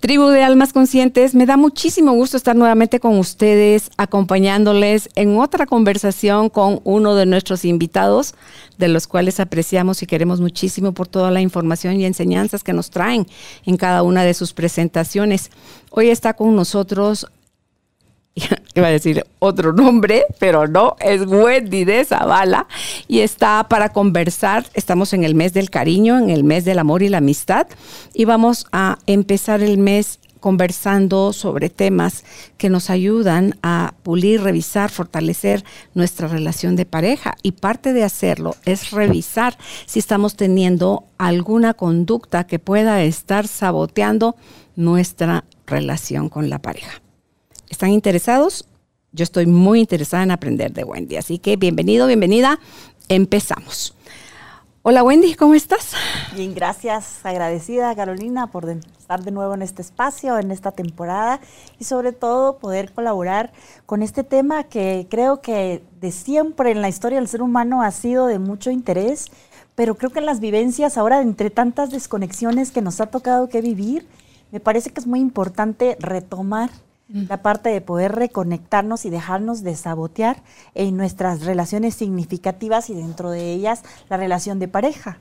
Tribu de Almas Conscientes, me da muchísimo gusto estar nuevamente con ustedes, acompañándoles en otra conversación con uno de nuestros invitados, de los cuales apreciamos y queremos muchísimo por toda la información y enseñanzas que nos traen en cada una de sus presentaciones. Hoy está con nosotros iba a decir otro nombre, pero no, es Wendy de Zavala y está para conversar. Estamos en el mes del cariño, en el mes del amor y la amistad y vamos a empezar el mes conversando sobre temas que nos ayudan a pulir, revisar, fortalecer nuestra relación de pareja. Y parte de hacerlo es revisar si estamos teniendo alguna conducta que pueda estar saboteando nuestra relación con la pareja. ¿Están interesados? Yo estoy muy interesada en aprender de Wendy, así que bienvenido, bienvenida. Empezamos. Hola Wendy, ¿cómo estás? Bien, gracias. Agradecida Carolina por estar de nuevo en este espacio, en esta temporada y sobre todo poder colaborar con este tema que creo que de siempre en la historia del ser humano ha sido de mucho interés, pero creo que en las vivencias ahora entre tantas desconexiones que nos ha tocado que vivir, me parece que es muy importante retomar la parte de poder reconectarnos y dejarnos de sabotear en nuestras relaciones significativas y dentro de ellas la relación de pareja.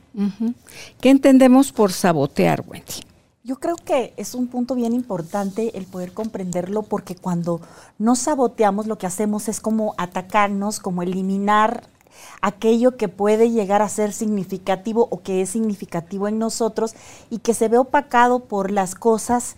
¿Qué entendemos por sabotear, Wendy? Yo creo que es un punto bien importante el poder comprenderlo porque cuando nos saboteamos lo que hacemos es como atacarnos, como eliminar aquello que puede llegar a ser significativo o que es significativo en nosotros y que se ve opacado por las cosas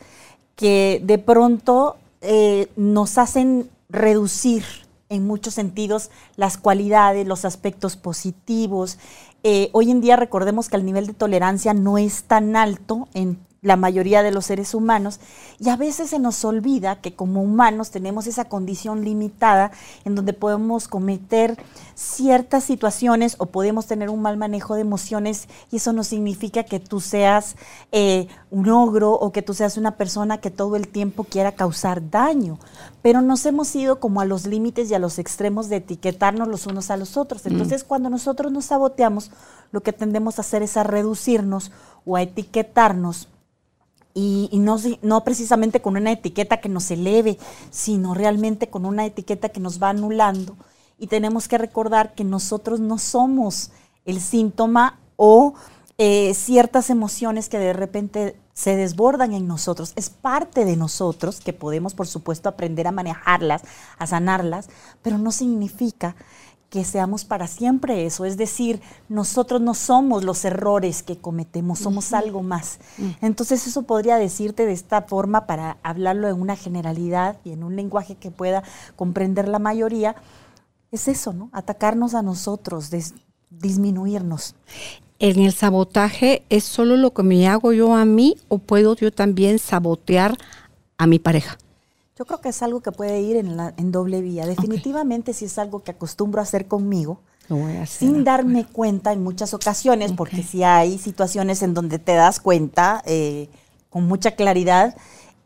que de pronto eh, nos hacen reducir en muchos sentidos las cualidades, los aspectos positivos. Eh, hoy en día recordemos que el nivel de tolerancia no es tan alto en la mayoría de los seres humanos, y a veces se nos olvida que como humanos tenemos esa condición limitada en donde podemos cometer ciertas situaciones o podemos tener un mal manejo de emociones y eso no significa que tú seas eh, un ogro o que tú seas una persona que todo el tiempo quiera causar daño, pero nos hemos ido como a los límites y a los extremos de etiquetarnos los unos a los otros. Mm. Entonces cuando nosotros nos saboteamos, lo que tendemos a hacer es a reducirnos o a etiquetarnos y, no, no precisamente con una etiqueta que nos eleve, sino realmente con una etiqueta que nos va anulando. Y tenemos que recordar que nosotros no somos el síntoma o eh, ciertas emociones que de repente se desbordan en nosotros. Es parte de nosotros que podemos, por supuesto, aprender a manejarlas, a sanarlas, pero no significa que seamos para siempre eso. Es decir, nosotros no somos los errores que cometemos, somos algo más. Mm. Entonces eso podría decirte de esta forma para hablarlo en una generalidad y en un lenguaje que pueda comprender la mayoría. Es eso, ¿no? Atacarnos a nosotros, disminuirnos. ¿En el sabotaje es solo lo que me hago yo a mí o puedo yo también sabotear a mi pareja? Yo creo que es algo que puede ir en, la, en doble vía. Definitivamente si es algo que acostumbro a hacer conmigo, sin darme cuenta en muchas ocasiones, porque si hay situaciones en donde te das cuenta eh, con mucha claridad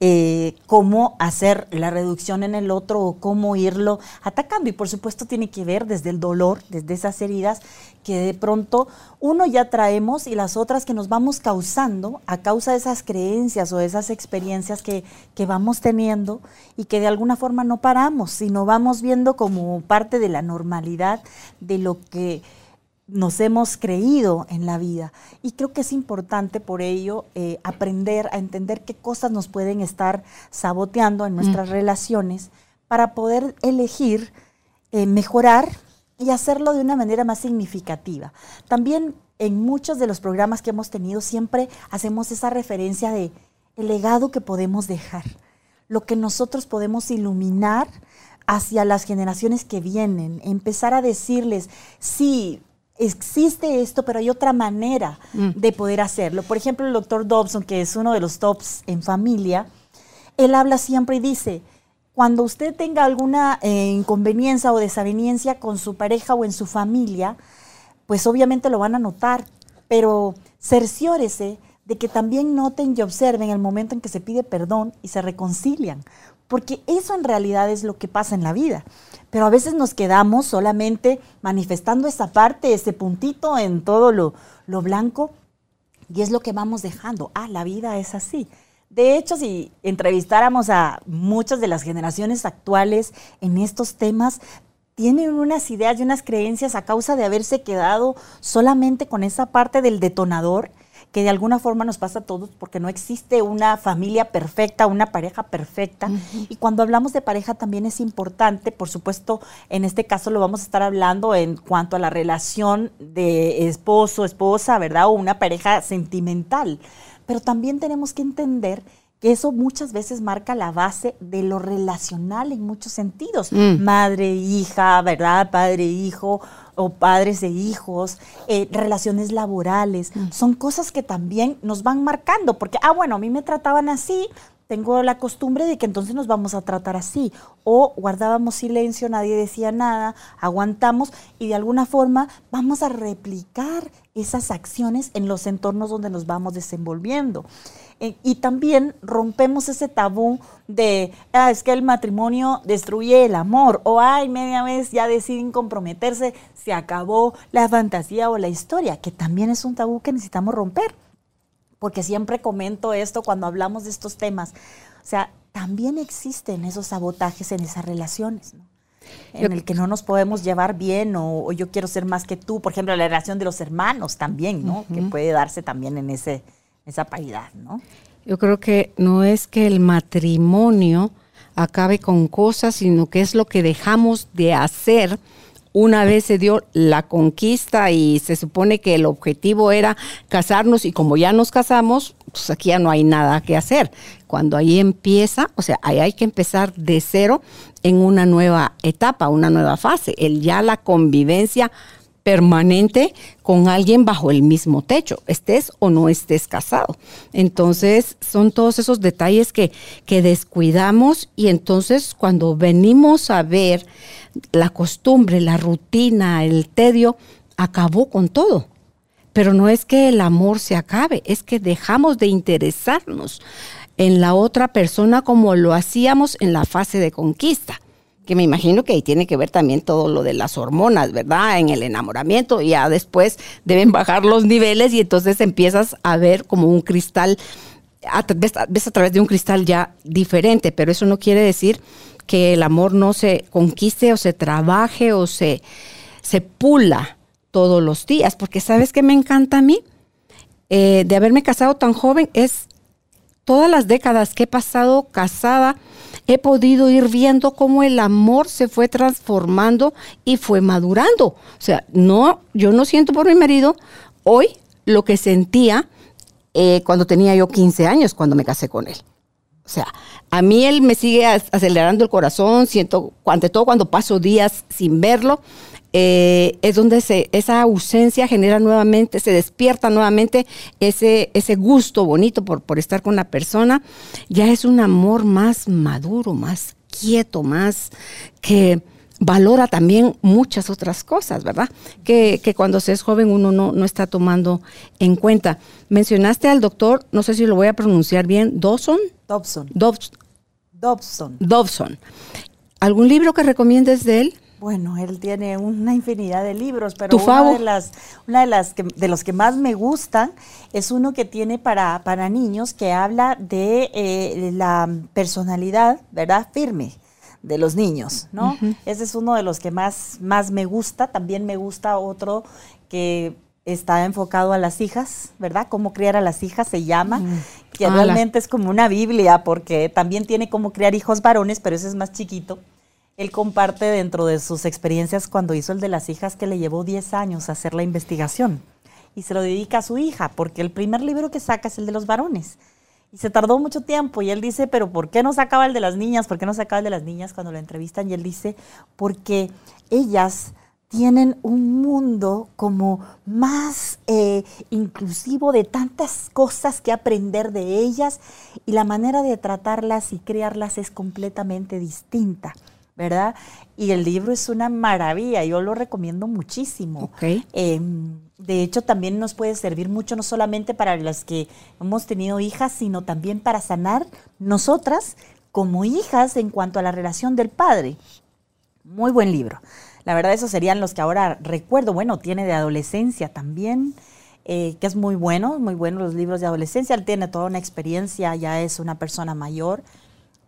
eh, cómo hacer la reducción en el otro o cómo irlo atacando. Y por supuesto tiene que ver desde el dolor, desde esas heridas que de pronto uno ya traemos y las otras que nos vamos causando a causa de esas creencias o de esas experiencias que, que vamos teniendo y que de alguna forma no paramos, sino vamos viendo como parte de la normalidad de lo que nos hemos creído en la vida. Y creo que es importante por ello eh, aprender a entender qué cosas nos pueden estar saboteando en nuestras mm. relaciones para poder elegir eh, mejorar y hacerlo de una manera más significativa. También en muchos de los programas que hemos tenido siempre hacemos esa referencia de el legado que podemos dejar, lo que nosotros podemos iluminar hacia las generaciones que vienen, empezar a decirles, sí, existe esto, pero hay otra manera mm. de poder hacerlo. Por ejemplo, el doctor Dobson, que es uno de los tops en familia, él habla siempre y dice, cuando usted tenga alguna eh, inconveniencia o desaveniencia con su pareja o en su familia, pues obviamente lo van a notar, pero cerciórese de que también noten y observen el momento en que se pide perdón y se reconcilian, porque eso en realidad es lo que pasa en la vida. Pero a veces nos quedamos solamente manifestando esa parte, ese puntito en todo lo, lo blanco, y es lo que vamos dejando. Ah, la vida es así. De hecho, si entrevistáramos a muchas de las generaciones actuales en estos temas, tienen unas ideas y unas creencias a causa de haberse quedado solamente con esa parte del detonador que de alguna forma nos pasa a todos porque no existe una familia perfecta, una pareja perfecta. Y cuando hablamos de pareja también es importante, por supuesto, en este caso lo vamos a estar hablando en cuanto a la relación de esposo, esposa, ¿verdad? O una pareja sentimental. Pero también tenemos que entender que eso muchas veces marca la base de lo relacional en muchos sentidos. Mm. Madre, hija, ¿verdad? Padre, hijo, o padres de hijos, eh, relaciones laborales, mm. son cosas que también nos van marcando, porque, ah, bueno, a mí me trataban así, tengo la costumbre de que entonces nos vamos a tratar así. O guardábamos silencio, nadie decía nada, aguantamos y de alguna forma vamos a replicar esas acciones en los entornos donde nos vamos desenvolviendo. Eh, y también rompemos ese tabú de, ah, es que el matrimonio destruye el amor, o ay, media vez ya deciden comprometerse, se acabó la fantasía o la historia, que también es un tabú que necesitamos romper, porque siempre comento esto cuando hablamos de estos temas. O sea, también existen esos sabotajes en esas relaciones, ¿no? en el que no nos podemos llevar bien o, yo quiero ser más que tú, por ejemplo, la relación de los hermanos también, ¿no? Que puede darse también en ese, esa paridad, ¿no? Yo creo que no es que el matrimonio acabe con cosas, sino que es lo que dejamos de hacer una vez se dio la conquista y se supone que el objetivo era casarnos y como ya nos casamos, pues aquí ya no hay nada que hacer. Cuando ahí empieza, o sea, ahí hay que empezar de cero en una nueva etapa, una nueva fase, el ya la convivencia permanente con alguien bajo el mismo techo, estés o no estés casado. Entonces, son todos esos detalles que, que descuidamos y entonces cuando venimos a ver la costumbre, la rutina, el tedio, acabó con todo. Pero no es que el amor se acabe, es que dejamos de interesarnos en la otra persona como lo hacíamos en la fase de conquista que me imagino que ahí tiene que ver también todo lo de las hormonas, ¿verdad? En el enamoramiento, ya después deben bajar los niveles y entonces empiezas a ver como un cristal, ves, ves, a través de un cristal ya diferente, pero eso no quiere decir que el amor no se conquiste o se trabaje o se, se pula todos los días, porque sabes que me encanta a mí eh, de haberme casado tan joven es todas las décadas que he pasado casada, he podido ir viendo cómo el amor se fue transformando y fue madurando. O sea, no, yo no siento por mi marido hoy lo que sentía eh, cuando tenía yo 15 años, cuando me casé con él. O sea, a mí él me sigue acelerando el corazón, siento, ante todo cuando paso días sin verlo, eh, es donde se, esa ausencia genera nuevamente, se despierta nuevamente ese, ese gusto bonito por, por estar con la persona. Ya es un amor más maduro, más quieto, más que valora también muchas otras cosas, ¿verdad? Que, cuando se es joven uno no, no, está tomando en cuenta. Mencionaste al doctor, no sé si lo voy a pronunciar bien, Dawson. Dobson. Dobson. Dobson. ¿Algún libro que recomiendes de él? Bueno, él tiene una infinidad de libros, pero una de las, una de las que, de los que más me gustan es uno que tiene para, para niños que habla de eh, la personalidad, ¿verdad? Firme de los niños, ¿no? Ese es uno de los que más, más me gusta. También me gusta otro que está enfocado a las hijas, ¿verdad? Cómo criar a las hijas se llama, que realmente es como una Biblia, porque también tiene cómo criar hijos varones, pero ese es más chiquito. Él comparte dentro de sus experiencias cuando hizo el de las hijas que le llevó 10 años hacer la investigación y se lo dedica a su hija, porque el primer libro que saca es el de los varones. Y se tardó mucho tiempo y él dice, pero ¿por qué no sacaba el de las niñas? ¿Por qué no sacaba el de las niñas cuando lo entrevistan? Y él dice, porque ellas tienen un mundo como más eh, inclusivo de tantas cosas que aprender de ellas y la manera de tratarlas y crearlas es completamente distinta. ¿Verdad? Y el libro es una maravilla, yo lo recomiendo muchísimo. Okay. Em, de hecho también nos puede servir mucho, no solamente para las que hemos tenido hijas, sino también para sanar nosotras como hijas en cuanto a la relación del padre. Muy buen libro. La verdad, esos serían los que ahora recuerdo. Bueno, tiene de adolescencia también, eh, que es muy bueno, muy bueno los libros de adolescencia. Él tiene toda una experiencia, ya es una persona mayor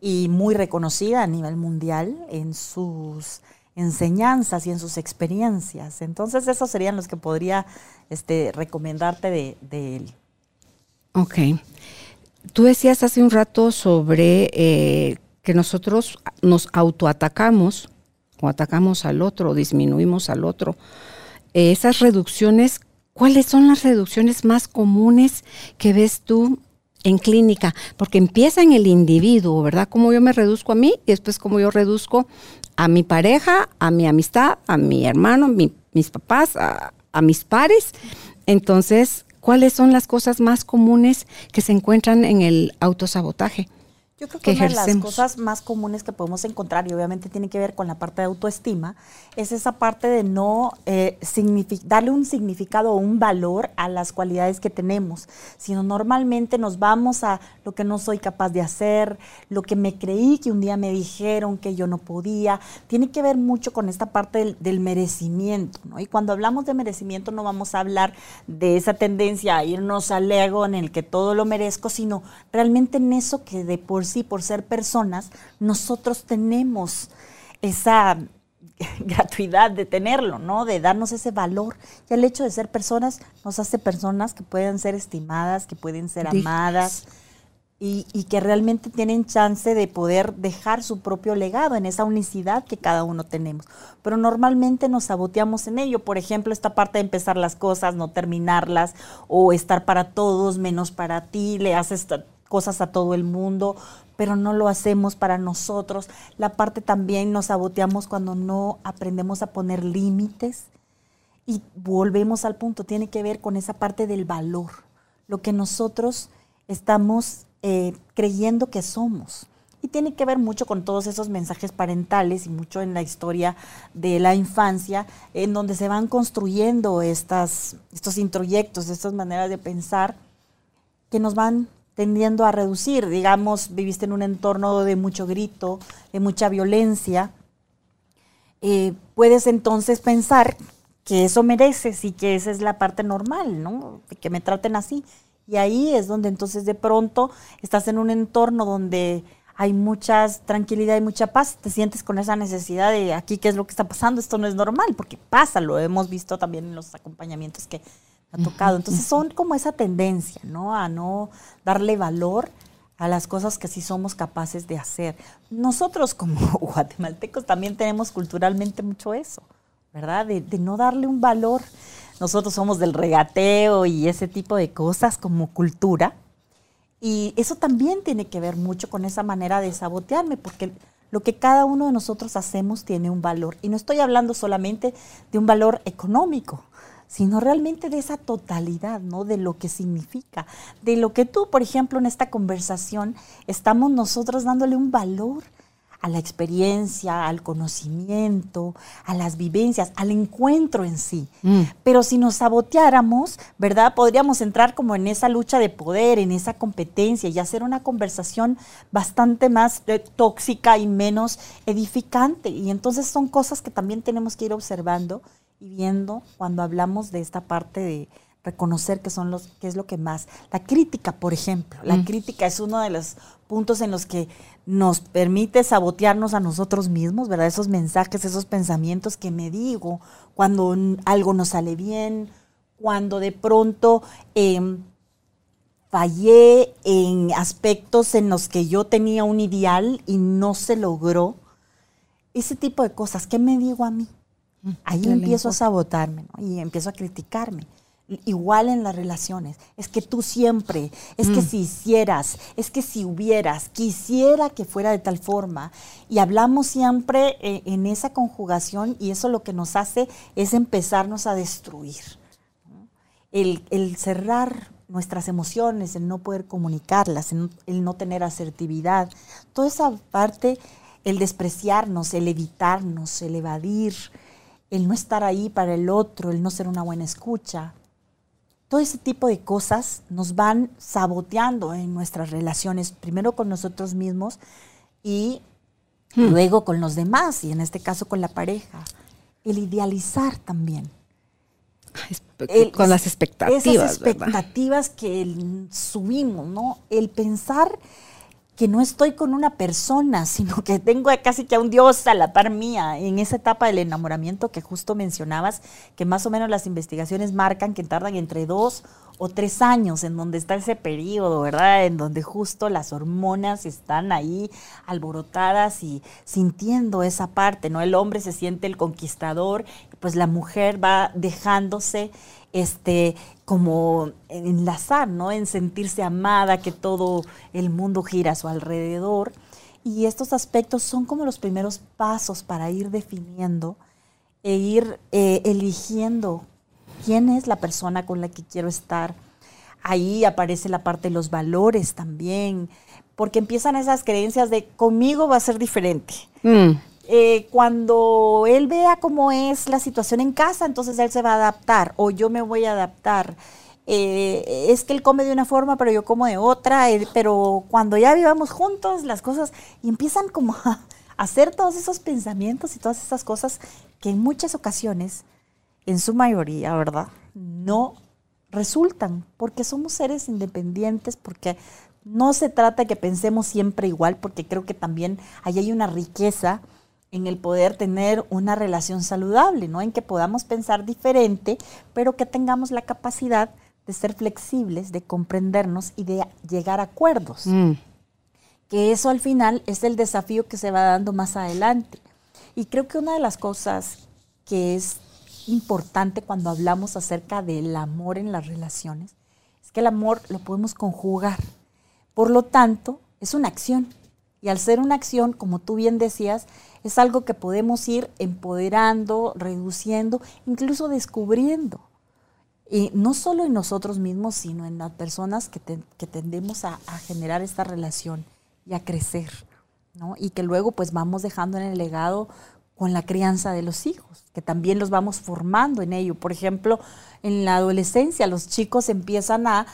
y muy reconocida a nivel mundial en sus enseñanzas y en sus experiencias. Entonces, esos serían los que podría este, recomendarte de, él. Ok. Tú decías hace un rato sobre eh, que nosotros nos autoatacamos o atacamos al otro, disminuimos al otro. Eh, esas reducciones, ¿cuáles son las reducciones más comunes que ves tú en clínica? Porque empieza en el individuo, ¿verdad? Como yo me reduzco a mí y después como yo reduzco a mi pareja, a mi amistad, a mi hermano, mis papás, a mis pares. Entonces, ¿cuáles son las cosas más comunes que se encuentran en el autosabotaje? Yo creo que, una de las cosas más comunes que podemos encontrar, y obviamente tiene que ver con la parte de autoestima, es esa parte de no eh, darle un significado o un valor a las cualidades que tenemos, sino normalmente nos vamos a lo que no soy capaz de hacer, lo que me creí que un día me dijeron que yo no podía. Tiene que ver mucho con esta parte del, del merecimiento, ¿no? Y cuando hablamos de merecimiento no vamos a hablar de esa tendencia a irnos al ego en el que todo lo merezco, sino realmente en eso que de por sí, por ser personas, nosotros tenemos esa gratuidad de tenerlo, ¿no? De darnos ese valor. Y el hecho de ser personas nos hace personas que pueden ser estimadas, que pueden ser amadas y, y, que realmente tienen chance de poder dejar su propio legado en esa unicidad que cada uno tenemos. Pero normalmente nos saboteamos en ello. Por ejemplo, esta parte de empezar las cosas, no terminarlas, o estar para todos menos para ti, le haces cosas a todo el mundo, pero no lo hacemos para nosotros. La parte también nos saboteamos cuando no aprendemos a poner límites y volvemos al punto, tiene que ver con esa parte del valor, lo que nosotros estamos eh, creyendo que somos. Y tiene que ver mucho con todos esos mensajes parentales y mucho en la historia de la infancia, en donde se van construyendo estas, estos introyectos, estas maneras de pensar que nos van tendiendo a reducir. Digamos, viviste en un entorno de mucho grito, de mucha violencia. Eh, puedes entonces pensar que eso mereces y que esa es la parte normal, ¿no? que me traten así. Y ahí es donde entonces de pronto estás en un entorno donde hay mucha tranquilidad y mucha paz, te sientes con esa necesidad de aquí qué es lo que está pasando, esto no es normal, porque pasa, lo hemos visto también en los acompañamientos que ha tocado. Entonces son como esa tendencia, ¿no? A no darle valor a las cosas que sí somos capaces de hacer. Nosotros como guatemaltecos también tenemos culturalmente mucho eso, ¿verdad? De, de, no darle un valor. Nosotros somos del regateo y ese tipo de cosas como cultura. Y eso también tiene que ver mucho con esa manera de sabotearme, porque lo que cada uno de nosotros hacemos tiene un valor. Y no estoy hablando solamente de un valor económico, sino realmente de esa totalidad, ¿no? De lo que significa, de lo que tú, por ejemplo, en esta conversación, estamos nosotros dándole un valor a la experiencia, al conocimiento, a las vivencias, al encuentro en sí. Mm. Pero si nos saboteáramos, ¿verdad? Podríamos entrar como en esa lucha de poder, en esa competencia y hacer una conversación bastante más eh, tóxica y menos edificante. Y entonces son cosas que también tenemos que ir observando y viendo cuando hablamos de esta parte de reconocer que son los que es lo que más. La crítica por ejemplo. La mm. crítica es uno de los puntos en los que nos permite sabotearnos a nosotros mismos verdad esos mensajes esos pensamientos que me digo cuando algo no sale bien cuando de pronto em, fallé en aspectos en los que yo tenía un ideal y no se logró. Ese tipo de cosas qué me digo a mí Ahí empiezo a sabotarme y empiezo a criticarme. Igual en las relaciones. Es que tú siempre, es que mm. si hicieras, es que si hubieras, quisiera que fuera de tal forma. Y hablamos siempre eh, en esa conjugación y eso lo que nos hace es empezarnos a destruir. El, el, cerrar nuestras emociones, el no poder comunicarlas, el no tener asertividad, toda esa parte, el despreciarnos, el evitarnos, el evadir, el no estar ahí para el otro, el no ser una buena escucha, todo ese tipo de cosas nos van saboteando en nuestras relaciones, primero con nosotros mismos y hmm. luego con los demás, y en este caso con la pareja. El idealizar también. con las expectativas. Esas expectativas que subimos, ¿no? El pensar que no estoy con una persona, sino que tengo casi que a un Dios a la par mía en esa etapa del enamoramiento que justo mencionabas, que más o menos las investigaciones marcan que tardan entre dos o tres años en donde está ese periodo, ¿verdad? En donde justo las hormonas están ahí alborotadas y sintiendo esa parte, ¿no? El hombre se siente el conquistador, pues la mujer va dejándose este, como enlazar, ¿no? En sentirse amada, que todo el mundo gira a su alrededor. Y estos aspectos son como los primeros pasos para ir definiendo e ir eh, eligiendo quién es la persona con la que quiero estar. Ahí aparece la parte de los valores también, porque empiezan esas creencias de conmigo va a ser diferente. Mm. Eh, cuando él vea cómo es la situación en casa, entonces él se va a adaptar o yo me voy a adaptar. Eh, es que él come de una forma, pero yo como de otra, eh, pero cuando ya vivamos juntos, las cosas y empiezan como a hacer todos esos pensamientos y todas esas cosas que en muchas ocasiones, en su mayoría, ¿verdad? No resultan, porque somos seres independientes, porque no se trata de que pensemos siempre igual, porque creo que también ahí hay una riqueza en el poder tener una relación saludable, ¿no? En que podamos pensar diferente, pero que tengamos la capacidad de ser flexibles, de comprendernos y de llegar a acuerdos. Mm. Que eso al final es el desafío que se va dando más adelante. Y creo que una de las cosas que es importante cuando hablamos acerca del amor en las relaciones es que el amor lo podemos conjugar. Por lo tanto, es una acción. Y al ser una acción, como tú bien decías, es algo que podemos ir empoderando, reduciendo, incluso descubriendo. Y no solo en nosotros mismos, sino en las personas que, tendemos a, generar esta relación y a crecer, ¿no? Y que luego pues vamos dejando en el legado con la crianza de los hijos, que también los vamos formando en ello. Por ejemplo, en la adolescencia los chicos empiezan a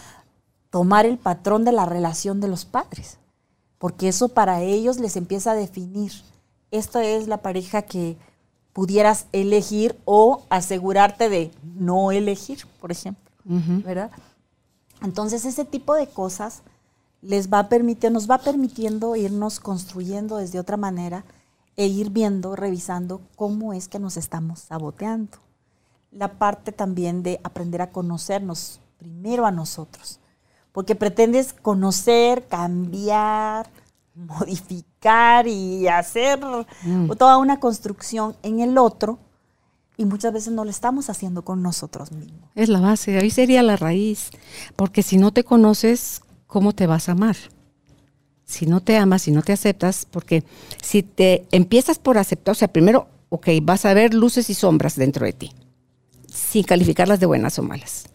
tomar el patrón de la relación de los padres, porque eso para ellos les empieza a definir esta es la pareja que pudieras elegir o asegurarte de no elegir, por ejemplo, ¿verdad? Entonces ese tipo de cosas les va a permitir, nos va permitiendo irnos construyendo desde otra manera e ir viendo, revisando cómo es que nos estamos saboteando. La parte también de aprender a conocernos primero a nosotros, porque pretendes conocer, cambiar, modificar y hacer mm. toda una construcción en el otro y muchas veces no lo estamos haciendo con nosotros mismos. Es la base, ahí sería la raíz, porque si no te conoces, ¿cómo te vas a amar? Si no te amas, si no te aceptas, porque si te empiezas por aceptar, o sea, primero, ok, vas a ver luces y sombras dentro de ti, sin calificarlas de buenas o malas.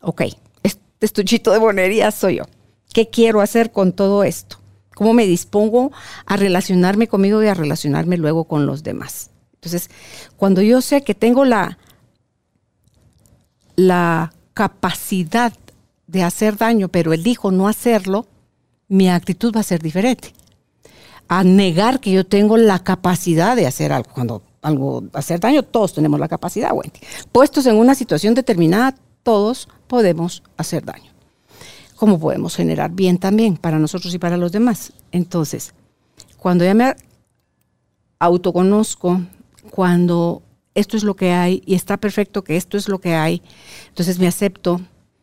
Ok, este estuchito de bonería soy yo. ¿Qué quiero hacer con todo esto? Cómo me dispongo a relacionarme conmigo y a relacionarme luego con los demás. Entonces, cuando yo sé que tengo la, la capacidad de hacer daño, pero elijo no hacerlo, mi actitud va a ser diferente. A negar que yo tengo la capacidad de hacer algo. Cuando algo hacer daño, todos tenemos la capacidad, Wendy. Puestos en una situación determinada, todos podemos hacer daño cómo podemos generar bien también para nosotros y para los demás. Entonces, cuando ya me autoconozco, cuando esto es lo que hay y está perfecto que esto es lo que hay, entonces me acepto,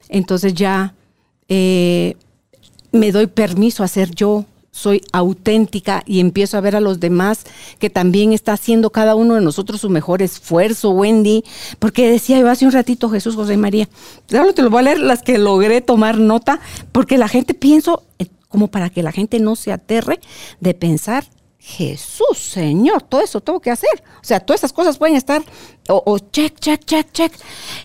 entonces ya eh, me doy permiso a ser yo soy auténtica y empiezo a ver a los demás que también está haciendo cada uno de nosotros su mejor esfuerzo, Wendy, porque decía yo hace un ratito Jesús, José María, ahora te lo voy a leer las que logré tomar nota, porque la gente pienso, eh, como para que la gente no se aterre de pensar Jesús, Señor, todo eso tengo que hacer. O sea, todas esas cosas pueden estar, o, check, check, check, check.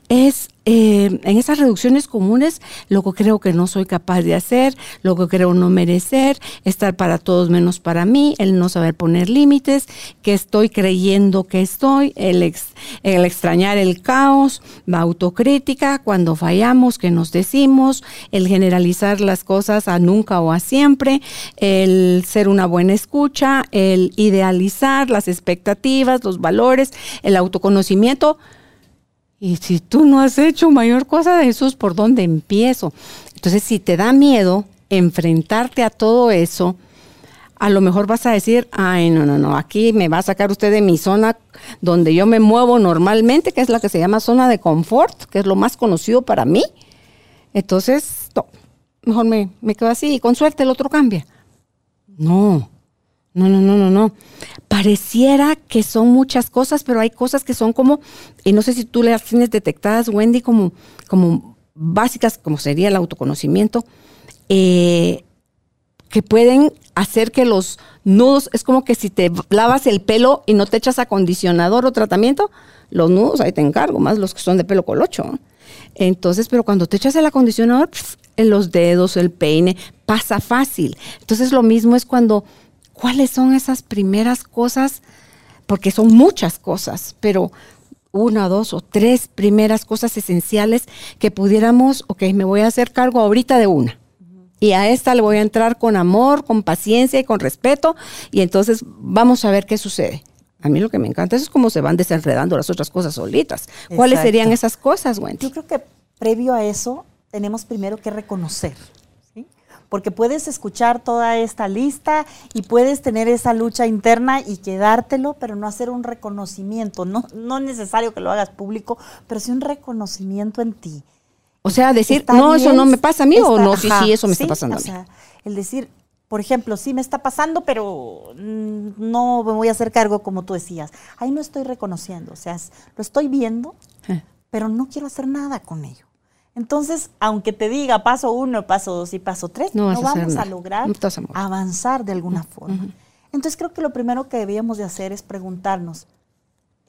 Es eh, en esas reducciones comunes, lo que creo que no soy capaz de hacer, lo que creo no merecer, estar para todos menos para mí, el no saber poner límites, que estoy creyendo que estoy, el, el extrañar el caos, la autocrítica, cuando fallamos, que nos decimos, el generalizar las cosas a nunca o a siempre, el ser una buena escucha, el idealizar las expectativas, los valores, el autoconocimiento y si tú no has hecho mayor cosa de Jesús, ¿por dónde empiezo? Entonces, si te da miedo enfrentarte a todo eso, a lo mejor vas a decir, ay, no, no, no, aquí me va a sacar usted de mi zona donde yo me muevo normalmente, que es la que se llama zona de confort, que es lo más conocido para mí. Entonces, no, mejor me, me quedo así y con suerte el otro cambia. No, no, no, no, no, no. Pareciera que son muchas cosas, pero hay cosas que son como, y no sé si tú las tienes detectadas, Wendy, como, como básicas, como sería el autoconocimiento, eh, que pueden hacer que los nudos, es como que si te lavas el pelo y no te echas acondicionador o tratamiento, los nudos ahí te encargo, más los que son de pelo colocho. Entonces, pero cuando te echas el acondicionador, en los dedos, el peine, pasa fácil. Entonces, lo mismo es cuando ¿Cuáles son esas primeras cosas? Porque son muchas cosas, pero una, dos o tres primeras cosas esenciales que pudiéramos, ok, me voy a hacer cargo ahorita de una. Y a esta le voy a entrar con amor, con paciencia y con respeto. Y entonces vamos a ver qué sucede. A mí lo que me encanta es cómo se van desenredando las otras cosas solitas. ¿Cuáles serían esas cosas, Wendy? Yo creo que previo a eso tenemos primero que reconocer porque puedes escuchar toda esta lista y puedes tener esa lucha interna y quedártelo, pero no hacer un reconocimiento. No, no es necesario que lo hagas público, pero sí un reconocimiento en ti. O sea, decir, no, eso no me pasa a mí, o no, sí, sí, eso me está pasando a mí. O sea, el decir, por ejemplo, sí me está pasando, pero mm, no me voy a hacer cargo como tú decías. Ahí no estoy reconociendo, o sea, lo estoy viendo, eh. pero no quiero hacer nada con ello. Entonces, aunque te diga paso uno, paso dos y paso tres, no, vamos a, lograr avanzar de alguna forma. Entonces, creo que lo primero que debíamos de hacer es preguntarnos,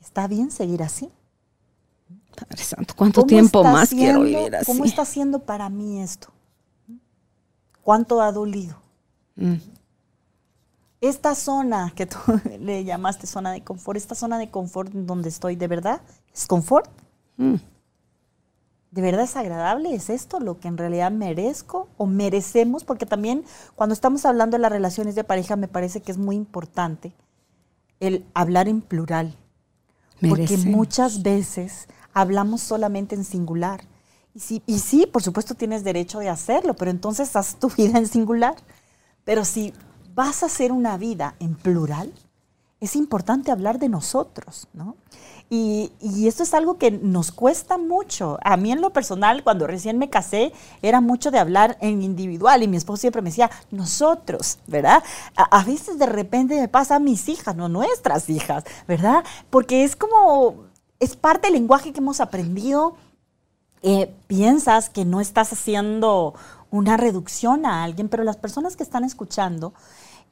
¿está bien seguir así? Padre Santo, ¿cuánto tiempo más quiero vivir así? ¿Cómo está haciendo para mí esto? ¿Cuánto ha dolido? Mm. Esta zona que tú le llamaste zona de confort, esta zona de confort en donde estoy, ¿de verdad es confort? Mm. ¿De verdad es agradable? ¿Es esto lo que en realidad merezco o merecemos? Porque también cuando estamos hablando de las relaciones de pareja me parece que es muy importante el hablar en plural. Porque muchas veces hablamos solamente en singular. Y sí, y sí, por supuesto tienes derecho de hacerlo, pero entonces haz tu vida en singular. Pero si vas a hacer una vida en plural, es importante hablar de nosotros, ¿no? Y, esto es algo que nos cuesta mucho. A mí en lo personal, cuando recién me casé, era mucho de hablar en individual y mi esposo siempre me decía, nosotros, ¿verdad? A, veces de repente me pasa a mis hijas, no nuestras hijas, ¿verdad? Porque es como, es parte del lenguaje que hemos aprendido. Eh, piensas que no estás haciendo una reducción a alguien, pero las personas que están escuchando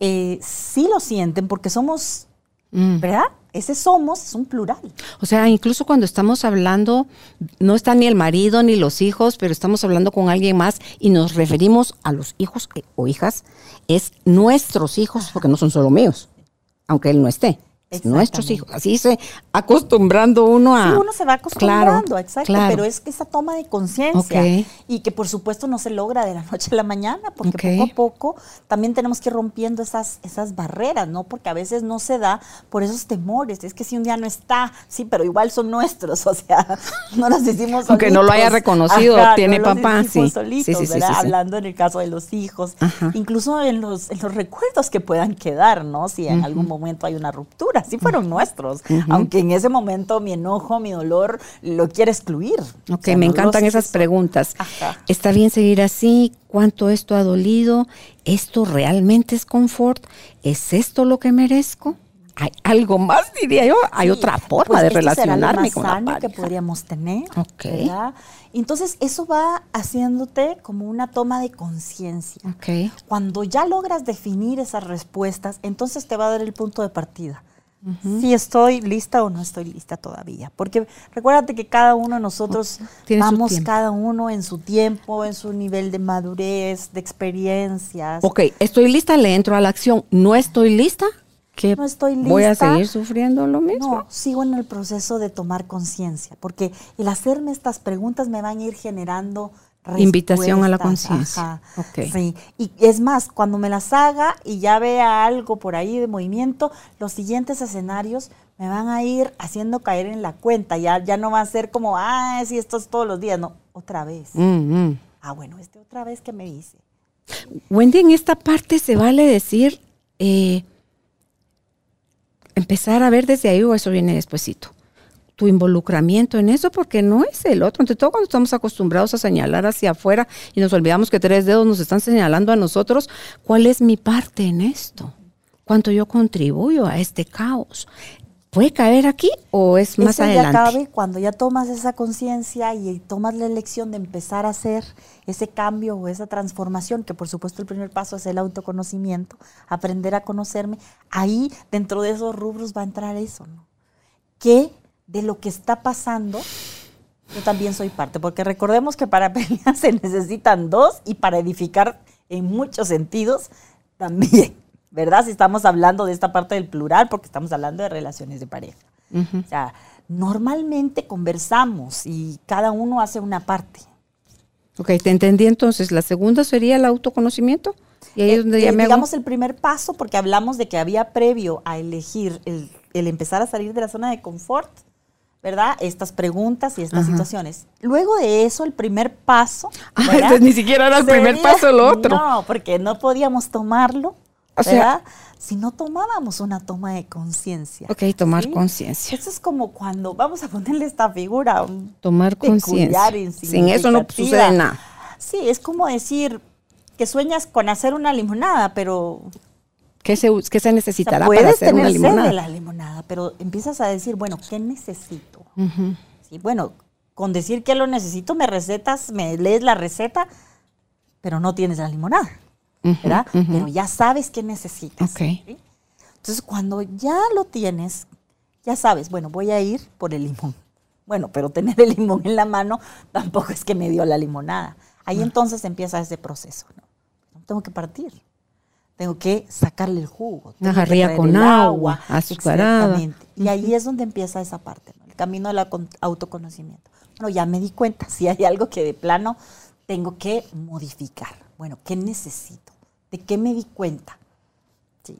eh, sí lo sienten porque somos, mm. ¿verdad? Ese somos es un plural. O sea, incluso cuando estamos hablando, no está ni el marido ni los hijos, pero estamos hablando con alguien más y nos referimos a los hijos o hijas, es nuestros hijos, porque no son solo míos, aunque él no esté nuestros hijos. Así se acostumbrando uno a. Sí, uno se va acostumbrando, exacto. Pero es que esa toma de conciencia y que por supuesto no se logra de la noche a la mañana, porque poco a poco también tenemos que ir rompiendo esas, esas barreras, ¿no? Porque a veces no se da por esos temores. Es que si un día no está, sí, pero igual son nuestros, o sea, no nos decimos Aunque no lo haya reconocido, tiene papá, sí. Solitos, sí. Hablando en el caso de los hijos, incluso en los, en los recuerdos que puedan quedar, ¿no? Si en algún momento hay una ruptura así fueron nuestros, aunque en ese momento mi enojo, mi dolor lo quiere excluir. Ok, me encantan esas preguntas. ¿Está bien seguir así? ¿Cuánto esto ha dolido? ¿Esto realmente es confort? ¿Es esto lo que merezco? hay algo más, diría yo, hay otra forma pues de relacionarme con la pareja. que podríamos tener. Okay. Entonces, eso va haciéndote como una toma de conciencia. Okay. Cuando ya logras definir esas respuestas, entonces te va a dar el punto de partida si estoy lista o no estoy lista todavía. Porque recuérdate que cada uno de nosotros vamos cada uno en su tiempo, en su nivel de madurez, de experiencias. Ok, estoy lista, le entro a la acción. No estoy lista, ¿qué no estoy lista. ¿Voy a seguir sufriendo lo mismo? No, sigo en el proceso de tomar conciencia, porque el hacerme estas preguntas me van a ir generando Invitación a la conciencia. Sí. Y es más, cuando me las haga y ya vea algo por ahí de movimiento, los siguientes escenarios me van a ir haciendo caer en la cuenta. Ya, ya no va a ser como, ah, sí, esto es todos los días. No, otra vez. Mm, mm. Ah, bueno, este otra vez que me dice. Wendy, en esta parte se vale decir, eh, empezar a ver desde ahí o eso viene despuesito tu involucramiento en eso porque no es el otro. Ante todo cuando estamos acostumbrados a señalar hacia afuera y nos olvidamos que tres dedos nos están señalando a nosotros, ¿cuál es mi parte en esto? ¿Cuánto yo contribuyo a este caos? ¿Puede caer aquí o es más Eso adelante? Ya cabe cuando ya tomas esa conciencia y tomas la elección de empezar a hacer ese cambio o esa transformación, que por supuesto el primer paso es el autoconocimiento, aprender a conocerme. Ahí dentro de esos rubros va a entrar eso, ¿no? ¿Qué de lo que está pasando, yo también soy parte, porque recordemos que para pelear se necesitan dos y para edificar en muchos sentidos también, ¿verdad? Si estamos hablando de esta parte del plural, porque estamos hablando de relaciones de pareja. O sea, normalmente conversamos y cada uno hace una parte. Ok, te entendí entonces. La segunda sería el autoconocimiento. Y ahí es donde ya eh, me digamos el primer paso, porque hablamos de que había previo a elegir el, el empezar a salir de la zona de confort, ¿verdad? Estas preguntas y estas situaciones. Luego de eso, el primer paso. Ah, ni siquiera era el primer paso lo otro. No, porque no podíamos tomarlo, o Sea, si no tomábamos una toma de conciencia. Ok, tomar conciencia. Eso es como cuando vamos a ponerle esta figura. Tomar conciencia. Sin eso no sucede nada. Sí, es como decir que sueñas con hacer una limonada, pero ¿Qué se, se necesitará para hacer una limonada? de la limonada, pero empiezas a decir, bueno, ¿qué necesito? sí, bueno, con decir que lo necesito, me recetas, me lees la receta, pero no tienes la limonada, ¿verdad? Pero ya sabes qué necesitas. Entonces, cuando ya lo tienes, ya sabes, bueno, voy a ir por el limón. Bueno, pero tener el limón en la mano tampoco es que me dio la limonada. Ahí entonces empieza ese proceso. ¿no? Tengo que partir tengo que sacarle el jugo. Una jarría con agua, azucarada. Y ahí es donde empieza esa parte, el camino del autoconocimiento. Bueno, ya me di cuenta, si hay algo que de plano tengo que modificar. Bueno, ¿qué necesito? ¿De qué me di cuenta?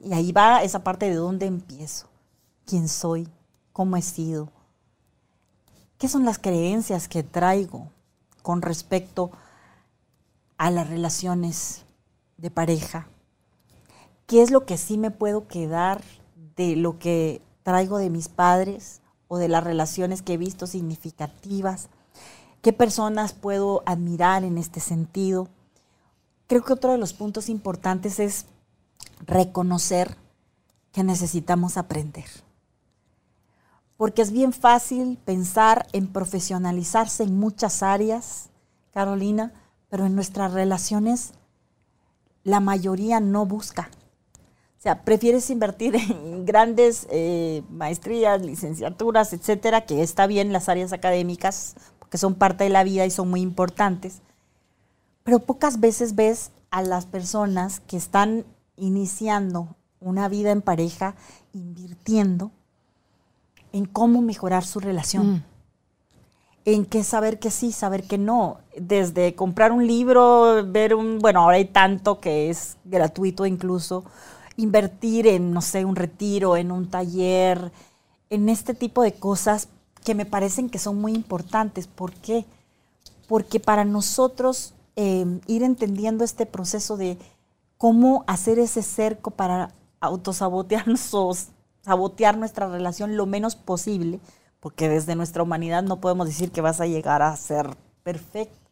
y ahí va esa parte de dónde empiezo. ¿Quién soy? ¿Cómo he sido? ¿Qué son las creencias que traigo con respecto a las relaciones de pareja? Qué es lo que sí me puedo quedar de lo que traigo de mis padres o de las relaciones que he visto significativas, qué personas puedo admirar en este sentido. Creo que otro de los puntos importantes es reconocer que necesitamos aprender. Porque es bien fácil pensar en profesionalizarse en muchas áreas, Carolina, pero en nuestras relaciones la mayoría no busca o sea, prefieres invertir en grandes eh, maestrías, licenciaturas, etcétera, que está bien las áreas académicas, porque son parte de la vida y son muy importantes. Pero pocas veces ves a las personas que están iniciando una vida en pareja, invirtiendo en cómo mejorar su relación. Mm. En qué saber que sí, saber que no. Desde comprar un libro, ver un, bueno, ahora hay tanto que es gratuito incluso, invertir en, no sé, un retiro, en un taller, en este tipo de cosas que me parecen que son muy importantes. ¿Por qué? Porque para nosotros em, ir entendiendo este proceso de cómo hacer ese cerco para autosabotearnos o sabotear nuestra relación lo menos posible, porque desde nuestra humanidad no podemos decir que vas a llegar a ser perfecto,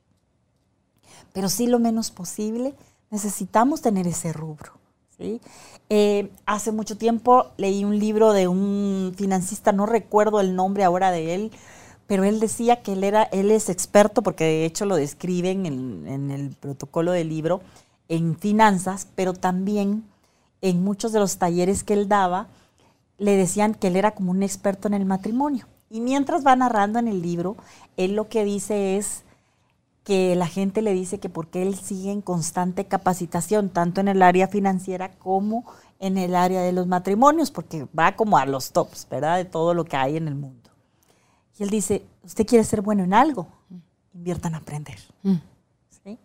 pero sí lo menos posible, necesitamos tener ese rubro. Eh, hace mucho tiempo leí un libro de un financista, no recuerdo el nombre ahora de él, pero él decía que él, era, él es experto, porque de hecho lo describen en, en el protocolo del libro, en finanzas, pero también en muchos de los talleres que él daba, le decían que él era como un experto en el matrimonio. Y mientras va narrando en el libro, él lo que dice es que la gente le dice que porque él sigue en constante capacitación, tanto en el área financiera como en el área de los matrimonios, porque va como a los tops, ¿verdad? De todo lo que hay en el mundo. Y él dice, usted quiere ser bueno en algo, invierta en aprender. Mm. ¿Sí?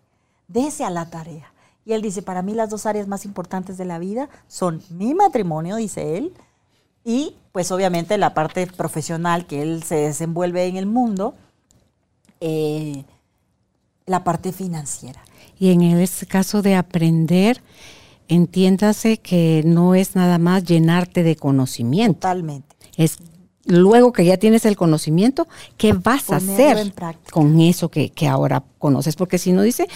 Dese a la tarea. Y él dice, para mí las dos áreas más importantes de la vida son mi matrimonio, dice él, y pues obviamente la parte profesional que él se desenvuelve en el mundo, eh, la parte financiera. Y en ese caso de aprender, entiéndase que no es nada más llenarte de conocimiento. Totalmente. Es luego que ya tienes el conocimiento, ¿qué vas a hacer con eso que, ahora conoces? Porque si no dice,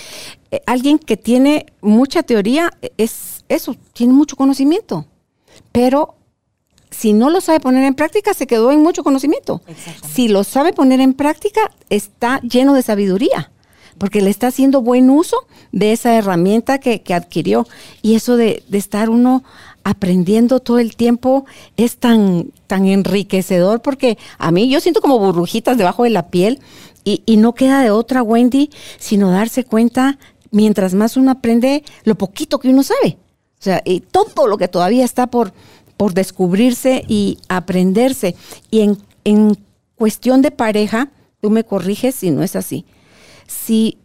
eh, alguien que tiene mucha teoría es eso, tiene mucho conocimiento, pero si no lo sabe poner en práctica, se quedó en mucho conocimiento. Si lo sabe poner en práctica, está lleno de sabiduría, porque le está haciendo buen uso de esa herramienta que, adquirió. Y eso de, de estar uno aprendiendo todo el tiempo es tan, tan enriquecedor porque a mí yo siento como burbujitas debajo de la piel y, y no queda de otra, Wendy, sino darse cuenta, mientras más uno aprende, lo poquito que uno sabe. O sea, y todo lo que todavía está por, por descubrirse y aprenderse. Y en, en cuestión de pareja, tú me corriges si no es así. Si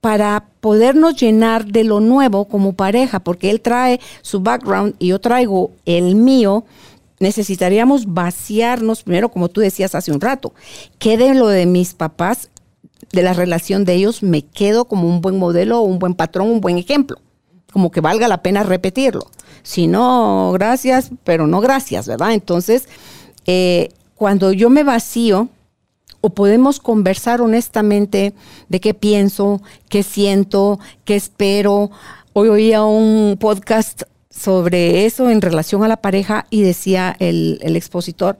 para podernos llenar de lo nuevo como pareja, porque él trae su background y yo traigo el mío, necesitaríamos vaciarnos primero, como tú decías hace un rato. ¿Qué de lo de mis papás, de la relación de ellos, me quedo como un buen modelo, un buen patrón, un buen ejemplo? Como que valga la pena repetirlo. Si no, gracias, pero no gracias, ¿verdad? Entonces, eh, cuando yo me vacío, o podemos conversar honestamente de qué pienso, qué siento, qué espero. Hoy oía un podcast sobre eso en relación a la pareja y decía el, expositor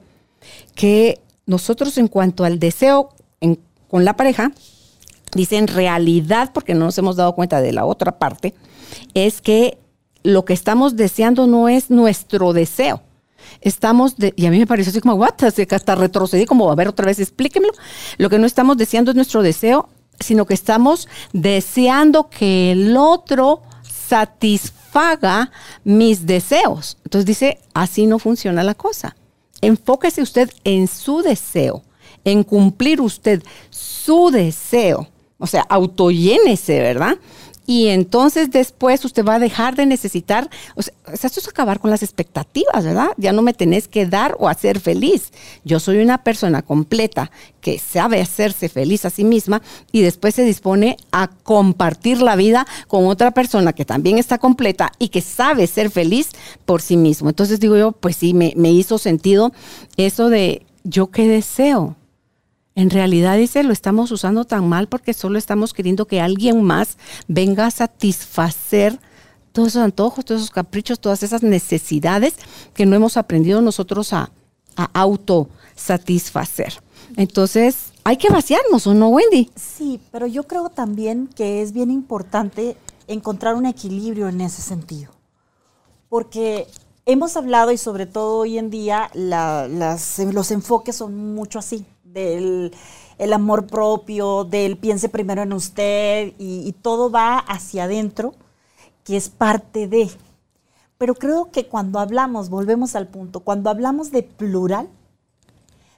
que nosotros en cuanto al deseo con la pareja, dice en realidad, porque no nos hemos dado cuenta de la otra parte, es que lo que estamos deseando no es nuestro deseo, estamos, y a mí me pareció así como, what, así que hasta retrocedí como, a ver otra vez, explíquemelo. Lo que no estamos deseando es nuestro deseo, sino que estamos deseando que el otro satisfaga mis deseos. Entonces dice, así no funciona la cosa. Enfóquese usted en su deseo, en cumplir usted su deseo. O sea, autollénese, ¿verdad? Y entonces después usted va a dejar de necesitar, o sea, esto es acabar con las expectativas, ¿verdad? Ya no me tenés que dar o hacer feliz. Yo soy una persona completa que sabe hacerse feliz a sí misma y después se dispone a compartir la vida con otra persona que también está completa y que sabe ser feliz por sí mismo. Entonces digo yo, pues sí, me, me hizo sentido eso de yo qué deseo en realidad dice, lo estamos usando tan mal porque solo estamos queriendo que alguien más venga a satisfacer todos esos antojos, todos esos caprichos, todas esas necesidades que no hemos aprendido nosotros a, autosatisfacer. Entonces, hay que vaciarnos, ¿o no, Wendy? Sí, pero yo creo también que es bien importante encontrar un equilibrio en ese sentido. Porque hemos hablado y sobre todo hoy en día los enfoques son mucho así del el amor propio, del piense primero en usted y, todo va hacia adentro, que es parte de. Pero creo que cuando hablamos, volvemos al punto, cuando hablamos de plural,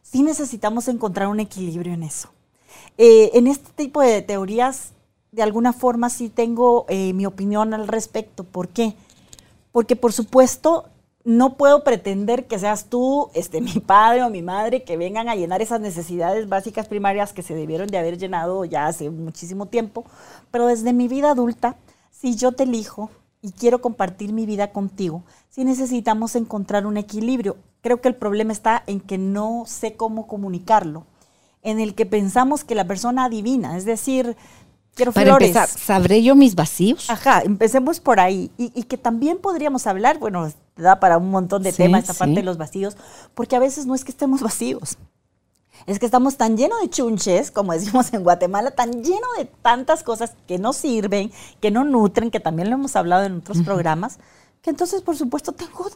sí necesitamos encontrar un equilibrio en eso. Eh, en este tipo de teorías, de alguna forma sí tengo eh, mi opinión al respecto. ¿Por qué? Porque por supuesto no puedo pretender que seas tú, este, mi padre o mi madre, que vengan a llenar esas necesidades básicas primarias que se debieron de haber llenado ya hace muchísimo tiempo. Pero desde mi vida adulta, si yo te elijo y quiero compartir mi vida contigo, sí necesitamos encontrar un equilibrio. Creo que el problema está en que no sé cómo comunicarlo, en el que pensamos que la persona adivina, es decir, quiero Para empezar, ¿sabré yo mis vacíos? Ajá, empecemos por ahí. Y, y, que también podríamos hablar, bueno, da para un montón de temas esta parte de los vacíos, porque a veces no es que estemos vacíos. Es que estamos tan llenos de chunches, como decimos en Guatemala, tan lleno de tantas cosas que no sirven, que no nutren, que también lo hemos hablado en otros programas, que entonces, por supuesto, tengo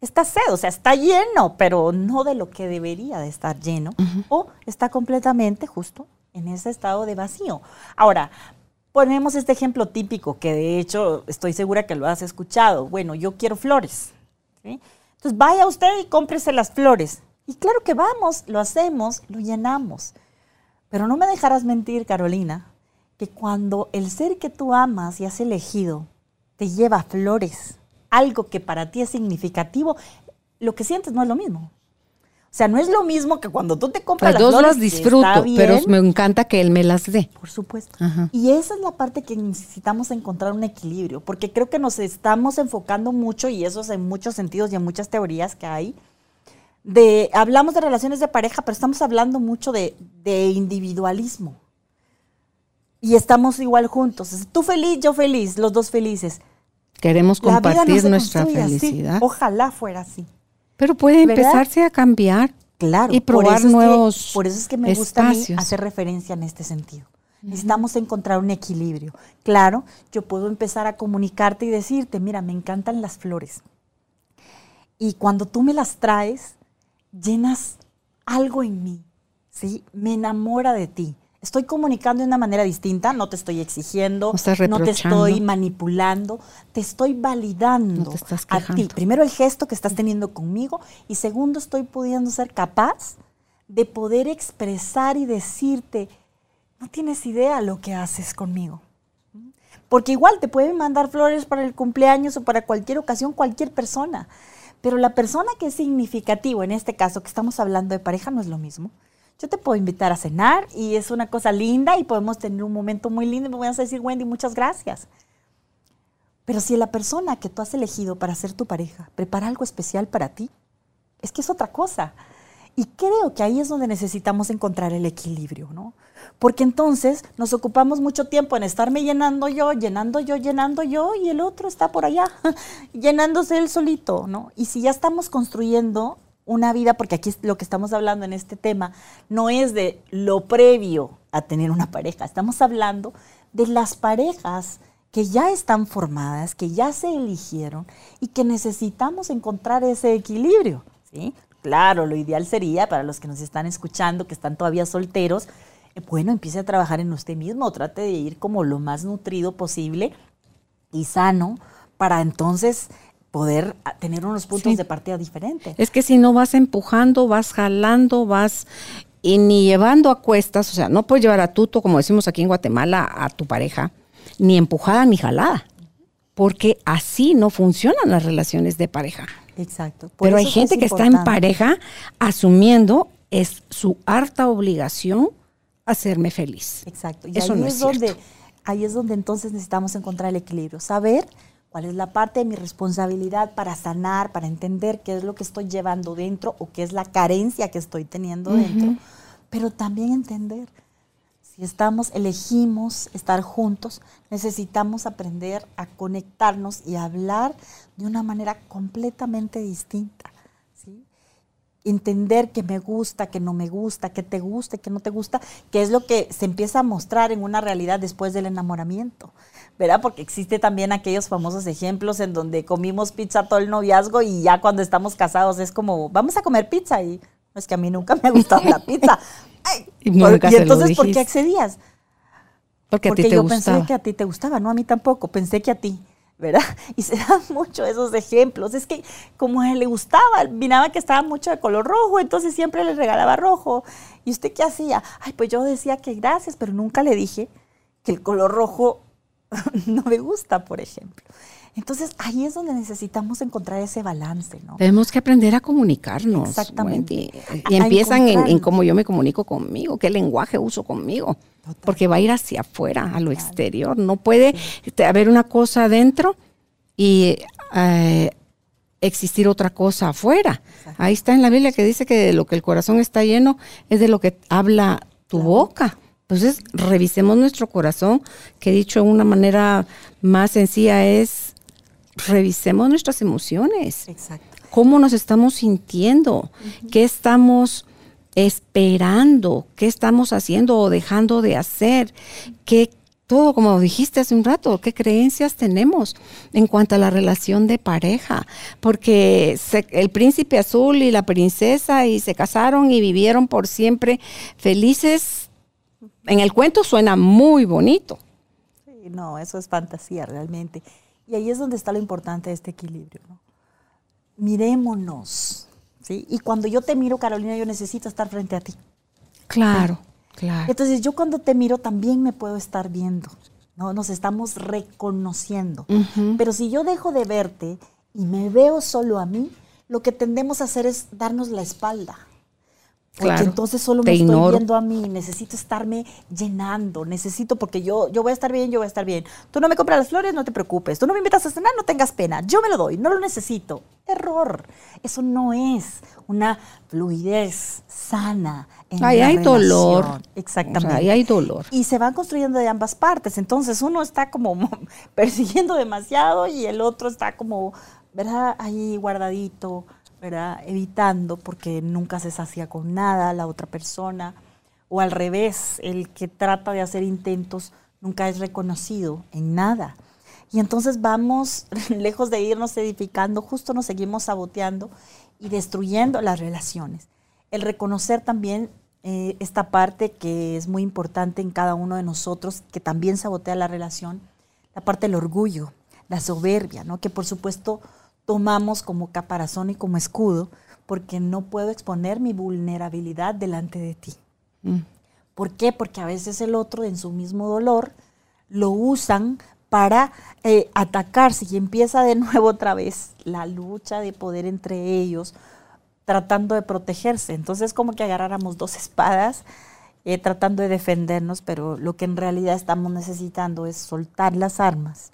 está sed, o sea, está lleno, pero no de lo que debería de estar lleno, o está completamente justo en ese estado de vacío. Ahora, ponemos este ejemplo típico que de hecho estoy segura que lo has escuchado. Bueno, yo quiero flores. Entonces vaya usted y cómprese las flores. Y claro que vamos, lo hacemos, lo llenamos. Pero no me dejarás mentir, Carolina, que cuando el ser que tú amas y has elegido te lleva flores, algo que para ti es significativo, lo que sientes no es lo mismo. O sea, no es lo mismo que cuando tú te compras las, las dos flores. las disfruto, pero me encanta que él me las dé. Por supuesto. Y esa es la parte que necesitamos encontrar un equilibrio, porque creo que nos estamos enfocando mucho, y eso es en muchos sentidos y en muchas teorías que hay, de, hablamos de relaciones de pareja, pero estamos hablando mucho de, de individualismo. Y estamos igual juntos. Tú feliz, yo feliz, los dos felices. Queremos compartir nuestra felicidad. Ojalá fuera así. Pero puede empezarse a cambiar. Claro. Y probar nuevos. por eso es que me gusta hacer referencia en este sentido. Necesitamos encontrar un equilibrio. Claro, yo puedo empezar a comunicarte y decirte, mira, me encantan las flores. Y cuando tú me las traes, llenas algo en mí, ¿sí? Me enamora de ti estoy comunicando de una manera distinta, no te estoy exigiendo, no, te estoy manipulando, te estoy validando a ti. Primero el gesto que estás teniendo conmigo y segundo estoy pudiendo ser capaz de poder expresar y decirte, no tienes idea lo que haces conmigo. Porque igual te pueden mandar flores para el cumpleaños o para cualquier ocasión cualquier persona. Pero la persona que es significativo, en este caso que estamos hablando de pareja, no es lo mismo yo te puedo invitar a cenar y es una cosa linda y podemos tener un momento muy lindo y me voy a decir, Wendy, muchas gracias. Pero si la persona que tú has elegido para ser tu pareja prepara algo especial para ti, es que es otra cosa. Y creo que ahí es donde necesitamos encontrar el equilibrio, ¿no? Porque entonces nos ocupamos mucho tiempo en estarme llenando yo, llenando yo, llenando yo, y el otro está por allá, llenándose él solito, ¿no? Y si ya estamos construyendo una vida, porque aquí lo que estamos hablando en este tema no es de lo previo a tener una pareja, estamos hablando de las parejas que ya están formadas, que ya se eligieron y que necesitamos encontrar ese equilibrio, ¿sí? Claro, lo ideal sería para los que nos están escuchando, que están todavía solteros, eh, bueno, empiece a trabajar en usted mismo, trate de ir como lo más nutrido posible y sano para entonces poder tener unos puntos de partida diferentes. Es que si no vas empujando, vas jalando, vas y ni llevando a cuestas, o sea, no puedes llevar a tuto, como decimos aquí en Guatemala, a tu pareja, ni empujada ni jalada, porque así no funcionan las relaciones de pareja. Exacto. Pero hay gente que está en pareja asumiendo es su harta obligación hacerme feliz. Exacto. Y Eso ahí es, donde ahí es donde entonces necesitamos encontrar el equilibrio, saber cuál es la parte de mi responsabilidad para sanar, para entender qué es lo que estoy llevando dentro o qué es la carencia que estoy teniendo dentro, pero también entender, si estamos, elegimos estar juntos, necesitamos aprender a conectarnos y hablar de una manera completamente distinta. Entender que me gusta, que no me gusta, que te gusta, que no te gusta, que es lo que se empieza a mostrar en una realidad después del enamoramiento. ¿verdad? Porque existe también aquellos famosos ejemplos en donde comimos pizza todo el noviazgo y ya cuando estamos casados es como, vamos a comer pizza y no es que a mí nunca me ha gustado la pizza. y, entonces, ¿por qué accedías? Porque, a ti te yo pensé que a ti te gustaba, no a mí tampoco, pensé que a ti. ¿Verdad? Y se dan mucho esos ejemplos. Es que como a él le gustaba, miraba que estaba mucho de color rojo, entonces siempre le regalaba rojo. ¿Y usted qué hacía? Ay, pues yo decía que gracias, pero nunca le dije que el color rojo no me gusta, por ejemplo. Entonces ahí es donde necesitamos encontrar ese balance, ¿no? Tenemos que aprender a comunicarnos. Exactamente. Y empiezan en, cómo yo me comunico conmigo, qué lenguaje uso conmigo. Porque va a ir hacia afuera, a lo exterior. No puede haber una cosa adentro y eh, existir otra cosa afuera. Ahí está en la Biblia que dice que de lo que el corazón está lleno es de lo que habla tu boca. Entonces, revisemos nuestro corazón, que dicho de una manera más sencilla es, revisemos nuestras emociones. Exacto. ¿Cómo nos estamos sintiendo? ¿Qué estamos esperando? ¿Qué estamos haciendo o dejando de hacer? ¿Qué todo, como dijiste hace un rato, qué creencias tenemos en cuanto a la relación de pareja, porque el príncipe azul y la princesa y se casaron y vivieron por siempre felices. En el cuento suena muy bonito. No, eso es fantasía realmente. Y ahí es donde está lo importante de este equilibrio. ¿no? ¿Sí? Y cuando yo te miro, Carolina, yo necesito estar frente a ti. Claro. Claro. Entonces yo cuando te miro también me puedo estar viendo, ¿no? Nos estamos reconociendo. Pero si yo dejo de verte y me veo solo a mí, lo que tendemos a hacer es darnos la espalda. Porque entonces solo me estoy viendo a mí, necesito estarme llenando, necesito, porque yo, yo voy a estar bien, yo voy a estar bien. Tú no me compras las flores, no te preocupes. Tú no me invitas a cenar, no tengas pena. Yo me lo doy, no lo necesito. Error. Eso no es una fluidez sana. En ahí hay dolor. Exactamente. ahí hay dolor. Y se van construyendo de ambas partes. Entonces uno está como persiguiendo demasiado y el otro está como, ¿verdad? Ahí guardadito evitando porque nunca se sacia con nada la otra persona, o al revés, el que trata de hacer intentos nunca es reconocido en nada. Y entonces vamos, lejos de irnos edificando, justo nos seguimos saboteando y destruyendo las relaciones. El reconocer también eh, esta parte que es muy importante en cada uno de nosotros, que también sabotea la relación, la parte del orgullo, la soberbia, ¿no? que por supuesto tomamos como caparazón y como escudo, porque no puedo exponer mi vulnerabilidad delante de ti. Mm. ¿Por qué? Porque a veces el otro en su mismo dolor lo usan para eh, atacarse y empieza de nuevo otra vez la lucha de poder entre ellos, tratando de protegerse. Entonces como que agarráramos dos espadas eh, tratando de defendernos, pero lo que en realidad estamos necesitando es soltar las armas,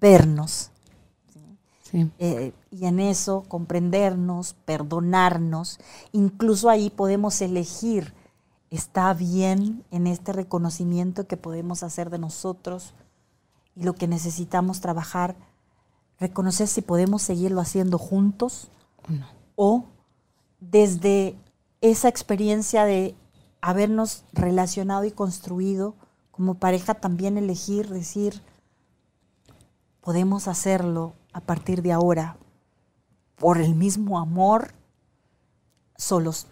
vernos eh, y en eso comprendernos, perdonarnos, incluso ahí podemos elegir, está bien en este reconocimiento que podemos hacer de nosotros y lo que necesitamos trabajar, reconocer si podemos seguirlo haciendo juntos o desde esa experiencia de habernos relacionado y construido como pareja también elegir, decir, podemos hacerlo a partir de ahora por el mismo amor solos.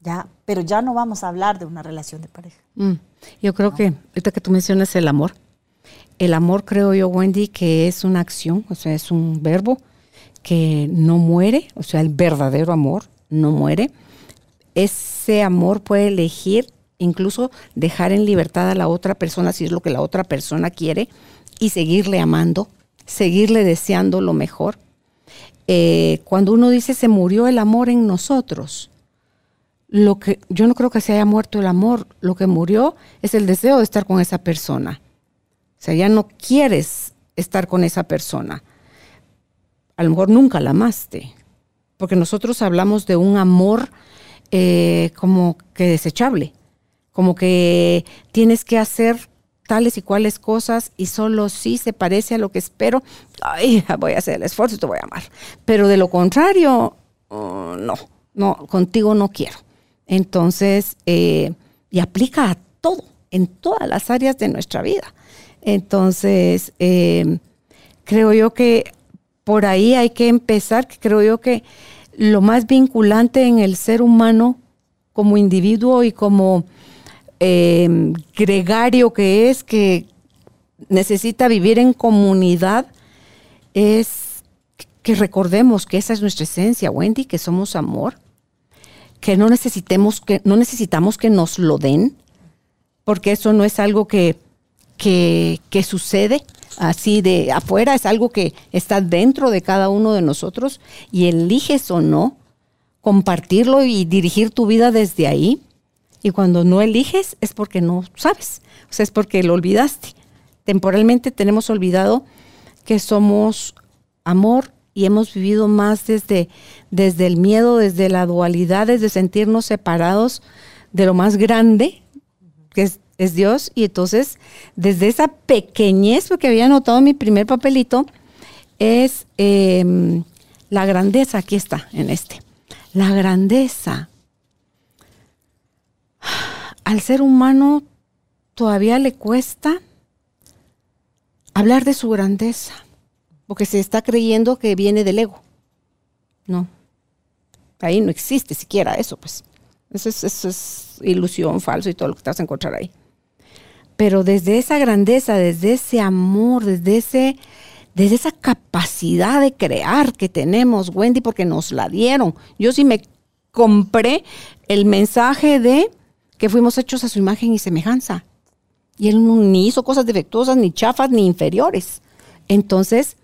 Ya, pero ya no vamos a hablar de una relación de pareja. Mm, yo creo que ahorita que tú mencionas el amor, el amor creo yo, Wendy, que es una acción, o sea, es un verbo que no muere, o sea, el verdadero amor no muere. Ese amor puede elegir incluso dejar en libertad a la otra persona si es lo que la otra persona quiere y seguirle amando seguirle deseando lo mejor. Eh, cuando uno dice se murió el amor en nosotros, lo que yo no creo que se haya muerto el amor, lo que murió es el deseo de estar con esa persona. O sea, ya no quieres estar con esa persona. A lo mejor nunca la amaste, porque nosotros hablamos de un amor eh, como que desechable, como que tienes que hacer tales y cuales cosas y solo si se parece a lo que espero, ay, voy a hacer el esfuerzo y te voy a amar. Pero de lo contrario, oh, no, no, contigo no quiero. Entonces, eh, y aplica a todo, en todas las áreas de nuestra vida. Entonces, eh, creo yo que por ahí hay que empezar, creo yo que lo más vinculante en el ser humano como individuo y como Em, gregario que es, que necesita vivir en comunidad, es que recordemos que esa es nuestra esencia, Wendy, que somos amor, que no necesitemos que no necesitamos que nos lo den, porque eso no es algo que, que, que sucede así de afuera, es algo que está dentro de cada uno de nosotros y eliges o no compartirlo y dirigir tu vida desde ahí. Y cuando no eliges es porque no sabes, o sea, es porque lo olvidaste. Temporalmente tenemos olvidado que somos amor y hemos vivido más desde, desde el miedo, desde la dualidad, desde sentirnos separados de lo más grande, que es, Dios. Y entonces, desde esa pequeñez, porque había anotado mi primer papelito, es em, la grandeza, aquí está, en este. La grandeza al ser humano todavía le cuesta hablar de su grandeza, porque se está creyendo que viene del ego. No, ahí no existe siquiera eso, pues. Eso es, ilusión, falso y todo lo que te vas a encontrar ahí. Pero desde esa grandeza, desde ese amor, desde ese desde esa capacidad de crear que tenemos, Wendy, porque nos la dieron. Yo sí me compré el mensaje de que fuimos hechos a su imagen y semejanza. Y él ni hizo cosas defectuosas, ni chafas, ni inferiores. Entonces,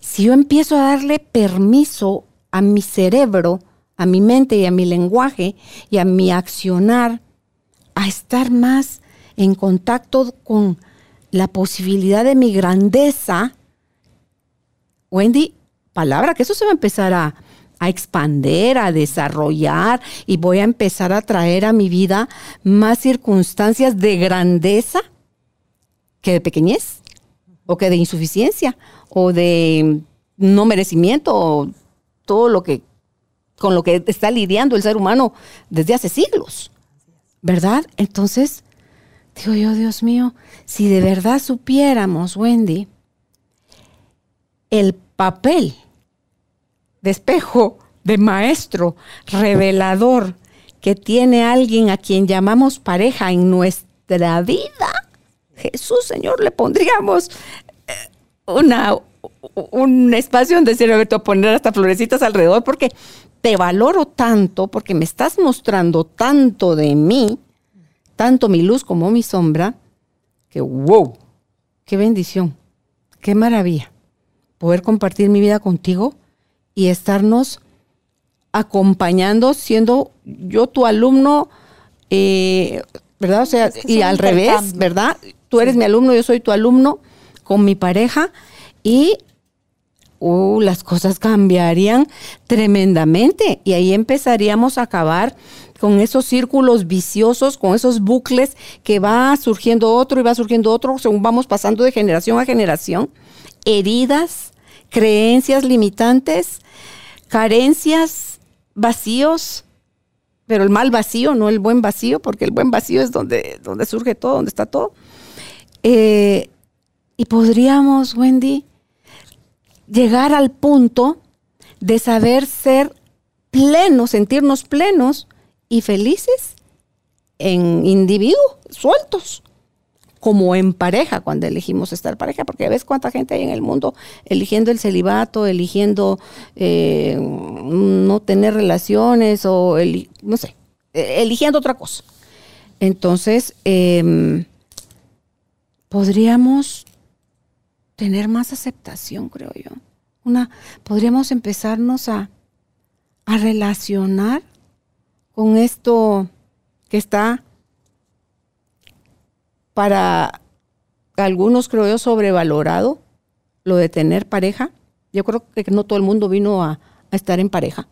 si yo empiezo a darle permiso a mi cerebro, a mi mente y a mi lenguaje y a mi accionar, a estar más en contacto con la posibilidad de mi grandeza, Wendy, palabra, que eso se va a empezar a, a expander, a desarrollar y voy a empezar a traer a mi vida más circunstancias de grandeza que de pequeñez o que de insuficiencia o de no merecimiento o todo lo que con lo que está lidiando el ser humano desde hace siglos. ¿Verdad? Entonces, digo yo, Dios mío, si de verdad supiéramos, Wendy, el papel de espejo, de maestro, revelador que tiene alguien a quien llamamos pareja en nuestra vida, Jesús, Señor, le pondríamos eh, una, un espacio donde se le a poner hasta florecitas alrededor porque te valoro tanto, porque me estás mostrando tanto de mí, tanto mi luz como mi sombra, que wow, qué bendición, qué maravilla poder compartir mi vida contigo y estarnos acompañando, siendo yo tu alumno, eh, ¿verdad? O sea, y al revés, ¿verdad? Tú eres mi alumno, yo soy tu alumno con mi pareja y uh, las cosas cambiarían tremendamente y ahí empezaríamos a acabar con esos círculos viciosos, con esos bucles que va surgiendo otro y va surgiendo otro, según vamos pasando de generación a generación heridas, creencias limitantes, carencias, vacíos, pero el mal vacío, no el buen vacío, porque el buen vacío es donde, donde surge todo, donde está todo. Eh, y podríamos, Wendy, llegar al punto de saber ser plenos, sentirnos plenos y felices en individuos sueltos como en pareja cuando elegimos estar pareja, porque ves cuánta gente hay en el mundo eligiendo el celibato, eligiendo eh, no tener relaciones o, no sé, e, eligiendo otra cosa. Entonces, em, podríamos tener más aceptación, creo yo. Una, podríamos empezarnos a, a relacionar con esto que está para algunos creo yo sobrevalorado lo de tener pareja. Yo creo que no todo el mundo vino a, estar en pareja.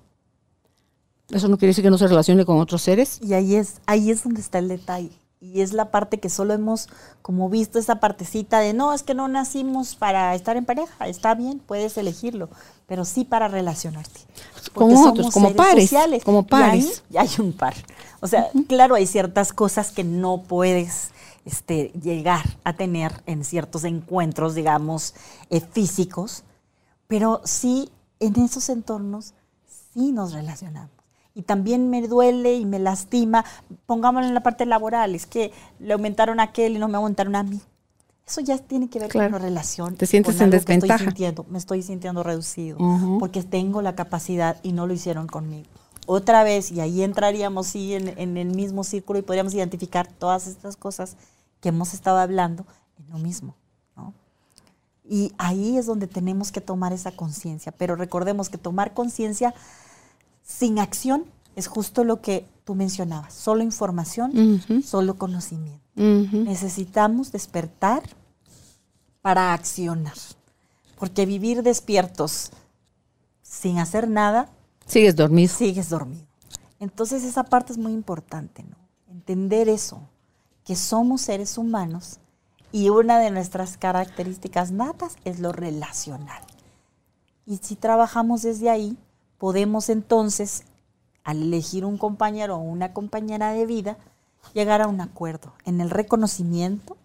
Eso no quiere decir que no se relacione con otros seres. Y ahí es, ahí es donde está el detalle. Y es la parte que solo hemos como visto esa partecita de no, es que no nacimos para estar en pareja, está bien, puedes elegirlo, pero sí para relacionarte. Con otros, como pares, como pares. Y hay un par. O sea, claro, hay ciertas cosas que no puedes este, llegar a tener en ciertos encuentros, digamos, eh, físicos, pero sí en esos entornos sí nos relacionamos. Y también me duele y me lastima, pongámoslo en la parte laboral, es que le aumentaron a aquel y no me aumentaron a mí. Eso ya tiene que ver con la relación. Te sientes en desventaja. me estoy sintiendo reducido porque tengo la capacidad y no lo hicieron conmigo. Otra vez, y ahí entraríamos sí en, en el mismo círculo y podríamos identificar todas estas cosas que hemos estado hablando en lo mismo. ¿no? Y ahí es donde tenemos que tomar esa conciencia. Pero recordemos que tomar conciencia sin acción es justo lo que tú mencionabas. Solo información, solo conocimiento. Necesitamos despertar para accionar. Porque vivir despiertos sin hacer nada. Sigues dormido. Sigues dormido. Entonces esa parte es muy importante, ¿no? Entender eso que somos seres humanos y una de nuestras características natas es lo relacional. Y si trabajamos desde ahí, podemos entonces, al elegir un compañero o una compañera de vida, llegar a un acuerdo en el reconocimiento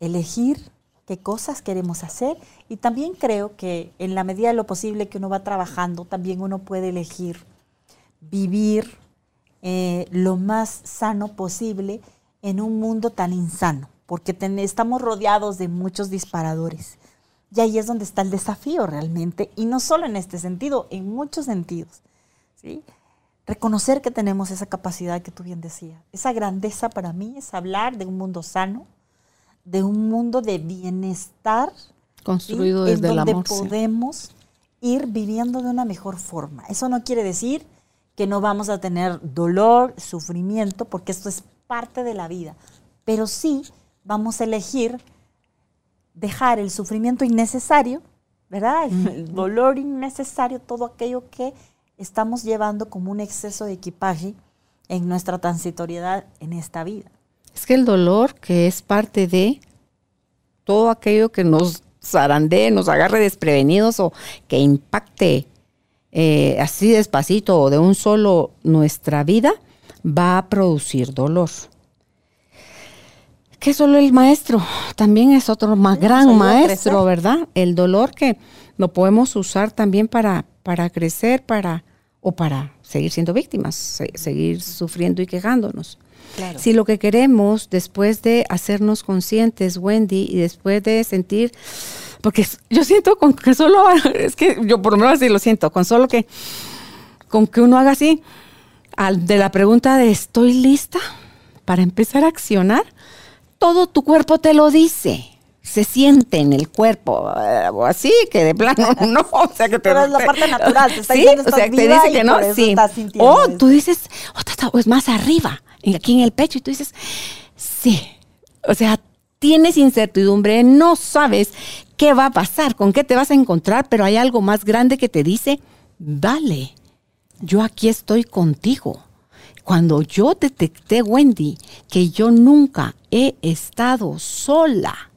elegir qué cosas queremos hacer y también creo que en la medida de lo posible que uno va trabajando, también uno puede elegir vivir eh, lo más sano posible en un mundo tan insano, porque estamos rodeados de muchos disparadores. Y ahí es donde está el desafío realmente, y no solo en este sentido, en muchos sentidos. ¿sí? Reconocer que tenemos esa capacidad que tú bien decías. Esa grandeza para mí es hablar de un mundo sano, de un mundo de bienestar construido desde el amor. Donde podemos ir viviendo de una mejor forma. Eso no quiere decir que no vamos a tener dolor, sufrimiento, porque esto es parte de la vida. Pero sí vamos a elegir dejar el sufrimiento innecesario, ¿verdad? El dolor innecesario, todo aquello que estamos llevando como un exceso de equipaje en nuestra transitoriedad en esta vida. Es que el dolor, que es parte de todo aquello que nos zarandee, nos agarre desprevenidos o que impacte eh, así despacito o de un solo nuestra vida, va a producir dolor. Que solo el maestro, también es otro más gran maestro, ¿verdad? El dolor que lo podemos usar también para, para crecer, para, o para seguir siendo víctimas, seguir sufriendo y quejándonos. Si lo que queremos después de hacernos conscientes, Wendy, y después de sentir, porque yo siento con que solo, es que yo por lo menos así lo siento, con solo que, con que uno haga así, al, de la pregunta de ¿estoy lista para empezar a accionar? Todo tu cuerpo te lo dice se siente en el cuerpo, eh, o así, que de plano no, o sea que te, Pero es la parte natural, te está sí, diciendo o sea, te dice que no, sí. O tú dices, o es más arriba, aquí en el pecho, y tú dices, sí. O sea, tienes incertidumbre, no sabes qué va a pasar, con qué te vas a encontrar, pero hay algo más grande que te dice, dale, yo aquí estoy contigo. Cuando yo detecté, Wendy, que yo nunca he estado sola,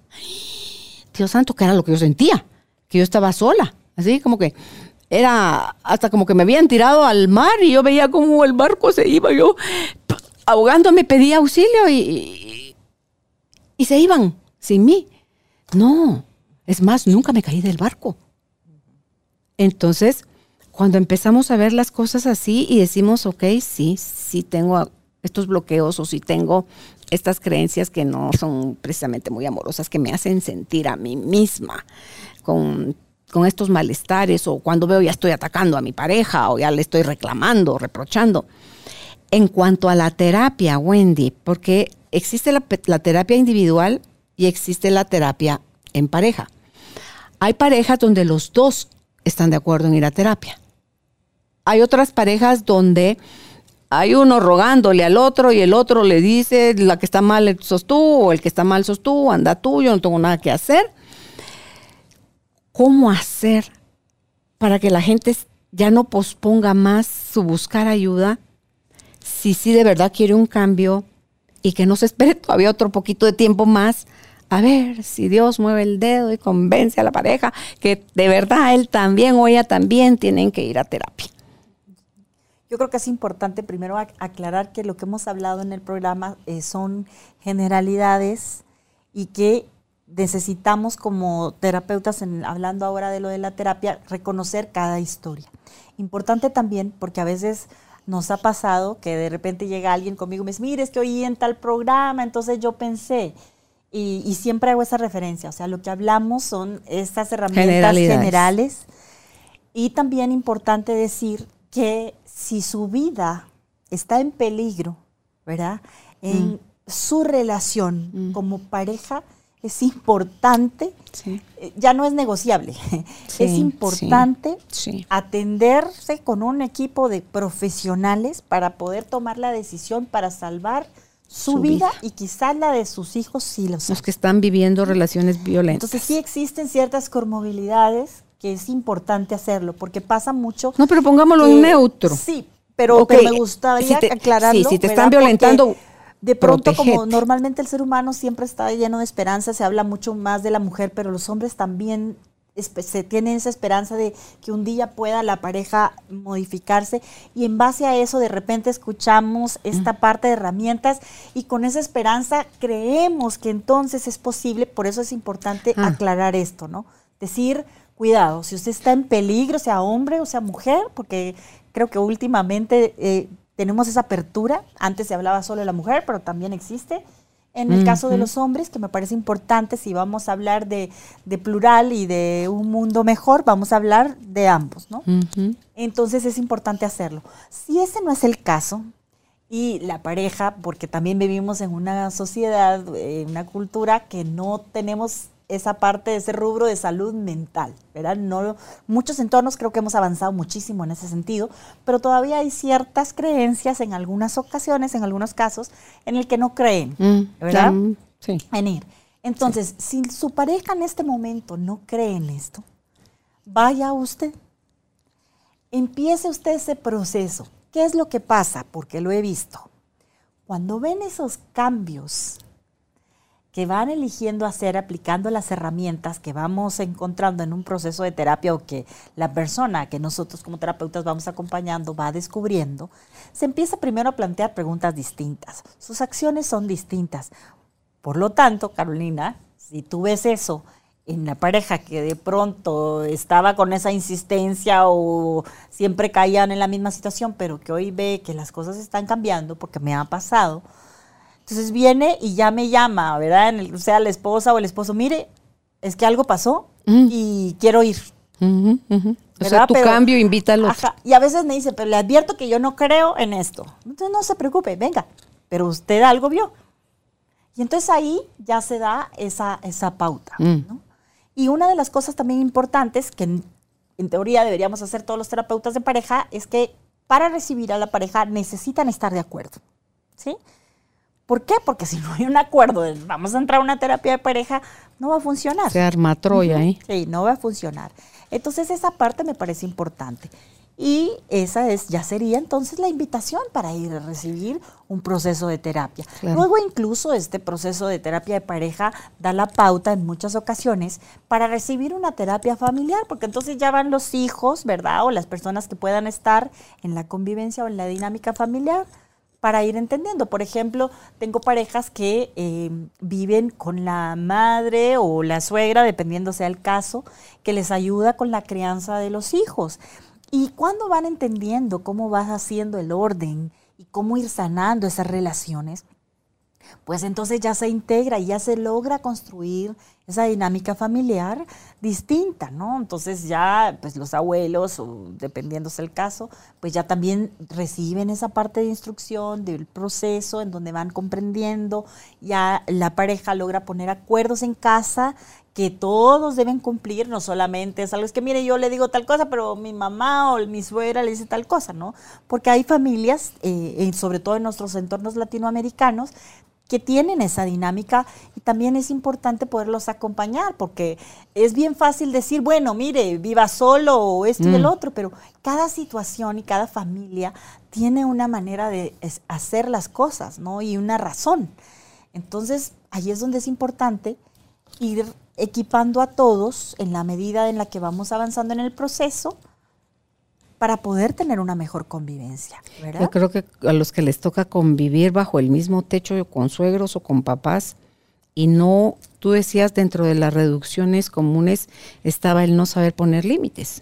Dios santo, que era lo que yo sentía, que yo estaba sola, así como que era hasta como que me habían tirado al mar y yo veía como el barco se iba, yo ahogándome pedía auxilio y, y se iban sin mí. No, es más, nunca me caí del barco. Entonces, cuando empezamos a ver las cosas así y decimos, ok, sí, sí tengo estos bloqueos o si tengo estas creencias que no son precisamente muy amorosas, que me hacen sentir a mí misma con, con estos malestares o cuando veo ya estoy atacando a mi pareja o ya le estoy reclamando, reprochando. En cuanto a la terapia, Wendy, porque existe la terapia individual y existe la terapia en pareja. Hay parejas donde los dos están de acuerdo en ir a terapia. Hay otras parejas donde hay uno rogándole al otro y el otro le dice, la que está mal sos tú o el que está mal sos tú, anda tú, yo no tengo nada que hacer. ¿Cómo hacer para que la gente ya no posponga más su buscar ayuda si sí de verdad quiere un cambio y que no se espere todavía otro poquito de tiempo más? A ver si Dios mueve el dedo y convence a la pareja que de verdad él también o ella también tienen que ir a terapia. Yo creo que es importante primero aclarar que lo que hemos hablado en el programa eh, son generalidades y que necesitamos como terapeutas, hablando ahora de lo de la terapia, reconocer cada historia. Importante también porque a veces nos ha pasado que de repente llega alguien conmigo y me dice, mire, que oí en tal programa, entonces yo pensé, y, y siempre hago esa referencia, o sea, lo que hablamos son estas herramientas generales. Y también importante decir que si su vida está en peligro, ¿verdad? En mm. su relación mm. como pareja, es importante, eh, ya no es negociable, es importante atenderse con un equipo de profesionales para poder tomar la decisión para salvar su, vida, y quizás la de sus hijos si los Los que están viviendo relaciones violentas. Entonces sí existen ciertas comorbilidades que es importante hacerlo, porque pasa mucho. No, pero pongámoslo en neutro. Sí, pero, me gustaría aclararlo. Sí, si te están violentando. De pronto, como normalmente el ser humano siempre está lleno de esperanza, se habla mucho más de la mujer, pero los hombres también se tiene esa esperanza de que un día pueda la pareja modificarse y en base a eso de repente escuchamos esta parte de herramientas y con esa esperanza creemos que entonces es posible, por eso es importante ah. aclarar esto, ¿no? Decir, cuidado, si usted está en peligro, sea hombre o sea mujer, porque creo que últimamente eh, tenemos esa apertura, antes se hablaba solo de la mujer, pero también existe, en el caso de los hombres, que me parece importante, si vamos a hablar de, plural y de un mundo mejor, vamos a hablar de ambos, ¿no? Entonces es importante hacerlo. Si ese no es el caso, y la pareja, porque también vivimos en una sociedad, en una cultura que no tenemos esa parte de ese rubro de salud mental, ¿verdad? No, muchos entornos creo que hemos avanzado muchísimo en ese sentido, pero todavía hay ciertas creencias en algunas ocasiones, en algunos casos, en el que no creen, mm, ¿verdad? sí. En ir. Entonces, si su pareja en este momento no cree en esto, vaya usted, empiece usted ese proceso. ¿Qué es lo que pasa? Porque lo he visto. Cuando ven esos cambios que van eligiendo hacer aplicando las herramientas que vamos encontrando en un proceso de terapia o que la persona que nosotros como terapeutas vamos acompañando va descubriendo, se empieza primero a plantear preguntas distintas. Sus acciones son distintas. Por lo tanto, Carolina, si tú ves eso en la pareja que de pronto estaba con esa insistencia o siempre caían en la misma situación, pero que hoy ve que las cosas están cambiando porque me ha pasado, entonces viene y ya me llama, ¿verdad? o sea, la esposa o el esposo, mire, es que algo pasó y quiero ir. O sea, tu cambio invita a Y a veces me dice, pero le advierto que yo no creo en esto. Entonces no se preocupe, venga, pero usted algo vio. Y entonces ahí ya se da esa, esa pauta. Mm. Y una de las cosas también importantes que en, en, teoría deberíamos hacer todos los terapeutas de pareja es que para recibir a la pareja necesitan estar de acuerdo. ¿Sí? ¿Por qué? Porque si no hay un acuerdo de vamos a entrar a una terapia de pareja, no va a funcionar. Se arma Troya, ¿eh? Sí, no va a funcionar. Entonces esa parte me parece importante. Y esa es, ya sería entonces la invitación para ir a recibir un proceso de terapia. Luego incluso este proceso de terapia de pareja da la pauta en muchas ocasiones para recibir una terapia familiar, porque entonces ya van los hijos, ¿verdad? O las personas que puedan estar en la convivencia o en la dinámica familiar para ir entendiendo. Por ejemplo, tengo parejas que eh, viven con la madre o la suegra, dependiendo sea el caso, que les ayuda con la crianza de los hijos. Y cuando van entendiendo cómo vas haciendo el orden y cómo ir sanando esas relaciones, pues entonces ya se integra y ya se logra construir esa dinámica familiar distinta, ¿no? Entonces ya, pues los abuelos, o dependiéndose caso, pues ya también reciben esa parte de instrucción del proceso en donde van comprendiendo, ya la pareja logra poner acuerdos en casa que todos deben cumplir, no solamente es algo, es que mire, yo le digo tal cosa, pero mi mamá o mi suegra le dice tal cosa, ¿no? Porque hay familias, eh, sobre todo en nuestros entornos latinoamericanos, que tienen esa dinámica y también es importante poderlos acompañar porque es bien fácil decir, bueno, mire, viva solo o esto y el mm. otro, pero cada situación y cada familia tiene una manera de hacer las cosas, ¿no? Y una razón. Entonces, ahí es donde es importante ir equipando a todos en la medida en la que vamos avanzando en el proceso para poder tener una mejor convivencia. Yo creo que a los que les toca convivir bajo el mismo techo con suegros o con papás y no, tú decías dentro de las reducciones comunes estaba el no saber poner límites.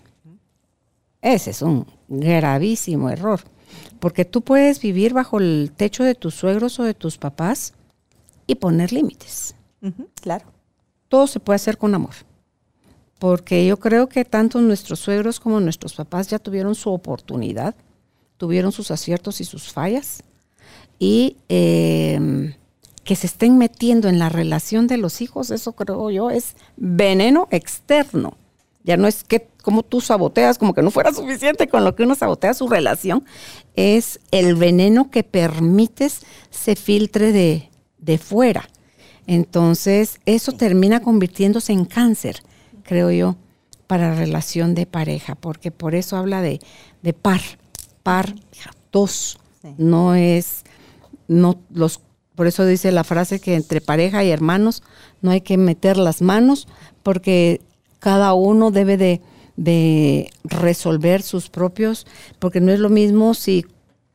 Ese es un gravísimo error, porque tú puedes vivir bajo el techo de tus suegros o de tus papás y poner límites. claro. Todo se puede hacer con amor porque yo creo que tanto nuestros suegros como nuestros papás ya tuvieron su oportunidad, tuvieron sus aciertos y sus fallas, y em, que se estén metiendo en la relación de los hijos, eso creo yo es veneno externo. Ya no es que como tú saboteas, como que no fuera suficiente con lo que uno sabotea su relación, es el veneno que permites se filtre de, de fuera. Entonces, eso termina convirtiéndose en cáncer creo yo, para relación de pareja, porque por eso habla de, de par, par, dos. No es, no los, por eso dice la frase que entre pareja y hermanos no hay que meter las manos, porque cada uno debe de, de resolver sus propios, porque no es lo mismo si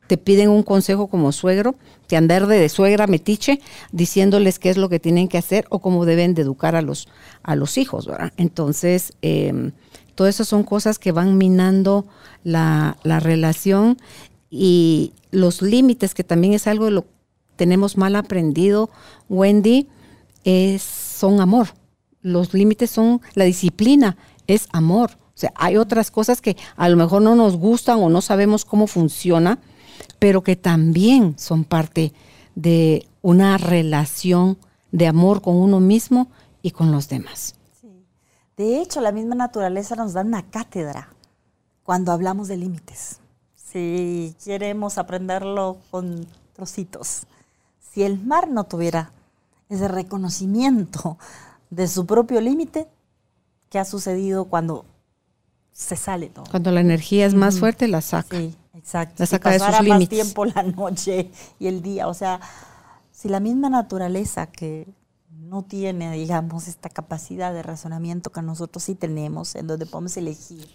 te piden un consejo como suegro, que andar de, suegra metiche diciéndoles qué es lo que tienen que hacer o cómo deben de educar a los, a los hijos, ¿verdad? Entonces, eh, todas esas son cosas que van minando la, la relación y los límites, que también es algo de lo que tenemos mal aprendido, Wendy, es, son amor. Los límites son la disciplina, es amor. O sea, hay otras cosas que a lo mejor no nos gustan o no sabemos cómo funciona, pero que también son parte de una relación de amor con uno mismo y con los demás. De hecho, la misma naturaleza nos da una cátedra cuando hablamos de límites. Si queremos aprenderlo con trocitos. Si el mar no tuviera ese reconocimiento de su propio límite, ¿qué ha sucedido cuando se sale todo? Cuando la energía es más fuerte, la saca. Sí, exacto. La saca si de sus pasara más límites. tiempo la noche y el día. O sea, si la misma naturaleza que no tiene, digamos, esta capacidad de razonamiento que nosotros sí tenemos, en donde podemos elegir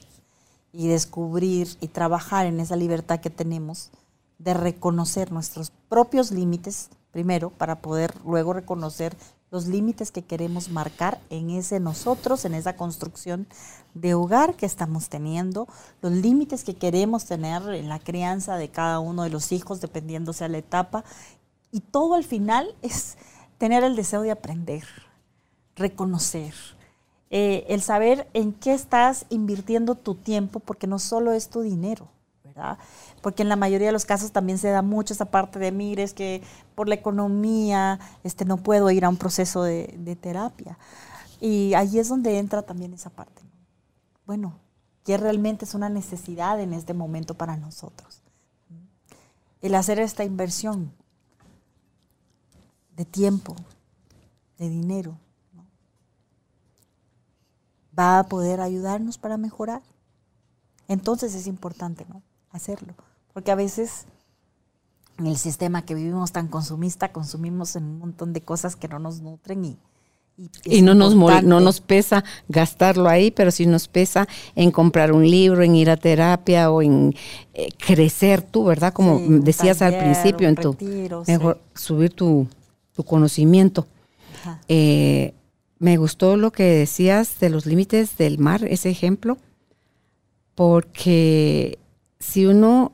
y descubrir y trabajar en esa libertad que tenemos de reconocer nuestros propios límites, primero, para poder luego reconocer los límites que queremos marcar en ese nosotros, en esa construcción de hogar que estamos teniendo, los límites que queremos tener en la crianza de cada uno de los hijos, dependiendo sea la etapa, y todo al final es tener el deseo de aprender, reconocer, eh, el saber en qué estás invirtiendo tu tiempo, porque no solo es tu dinero, ¿verdad? Porque en la mayoría de los casos también se da mucho esa parte de, mire, es que por la economía este, no puedo ir a un proceso de, terapia. Y ahí es donde entra también esa parte. ¿no? Bueno, ¿qué realmente es una necesidad en este momento para nosotros? El hacer esta inversión de tiempo, de dinero, va a poder ayudarnos para mejorar. Entonces es importante, ¿no? Hacerlo. Porque a veces en el sistema que vivimos tan consumista, consumimos en un montón de cosas que no nos nutren y, y, no nos, mol- no nos pesa gastarlo ahí, pero sí nos pesa en comprar un libro, en ir a terapia o en eh, crecer tú, ¿verdad? Como Sí, decías al principio, en tu retiro, sí. mejor subir tu, tu conocimiento. Eh, me gustó lo que decías de los límites del mar, ese ejemplo, porque si uno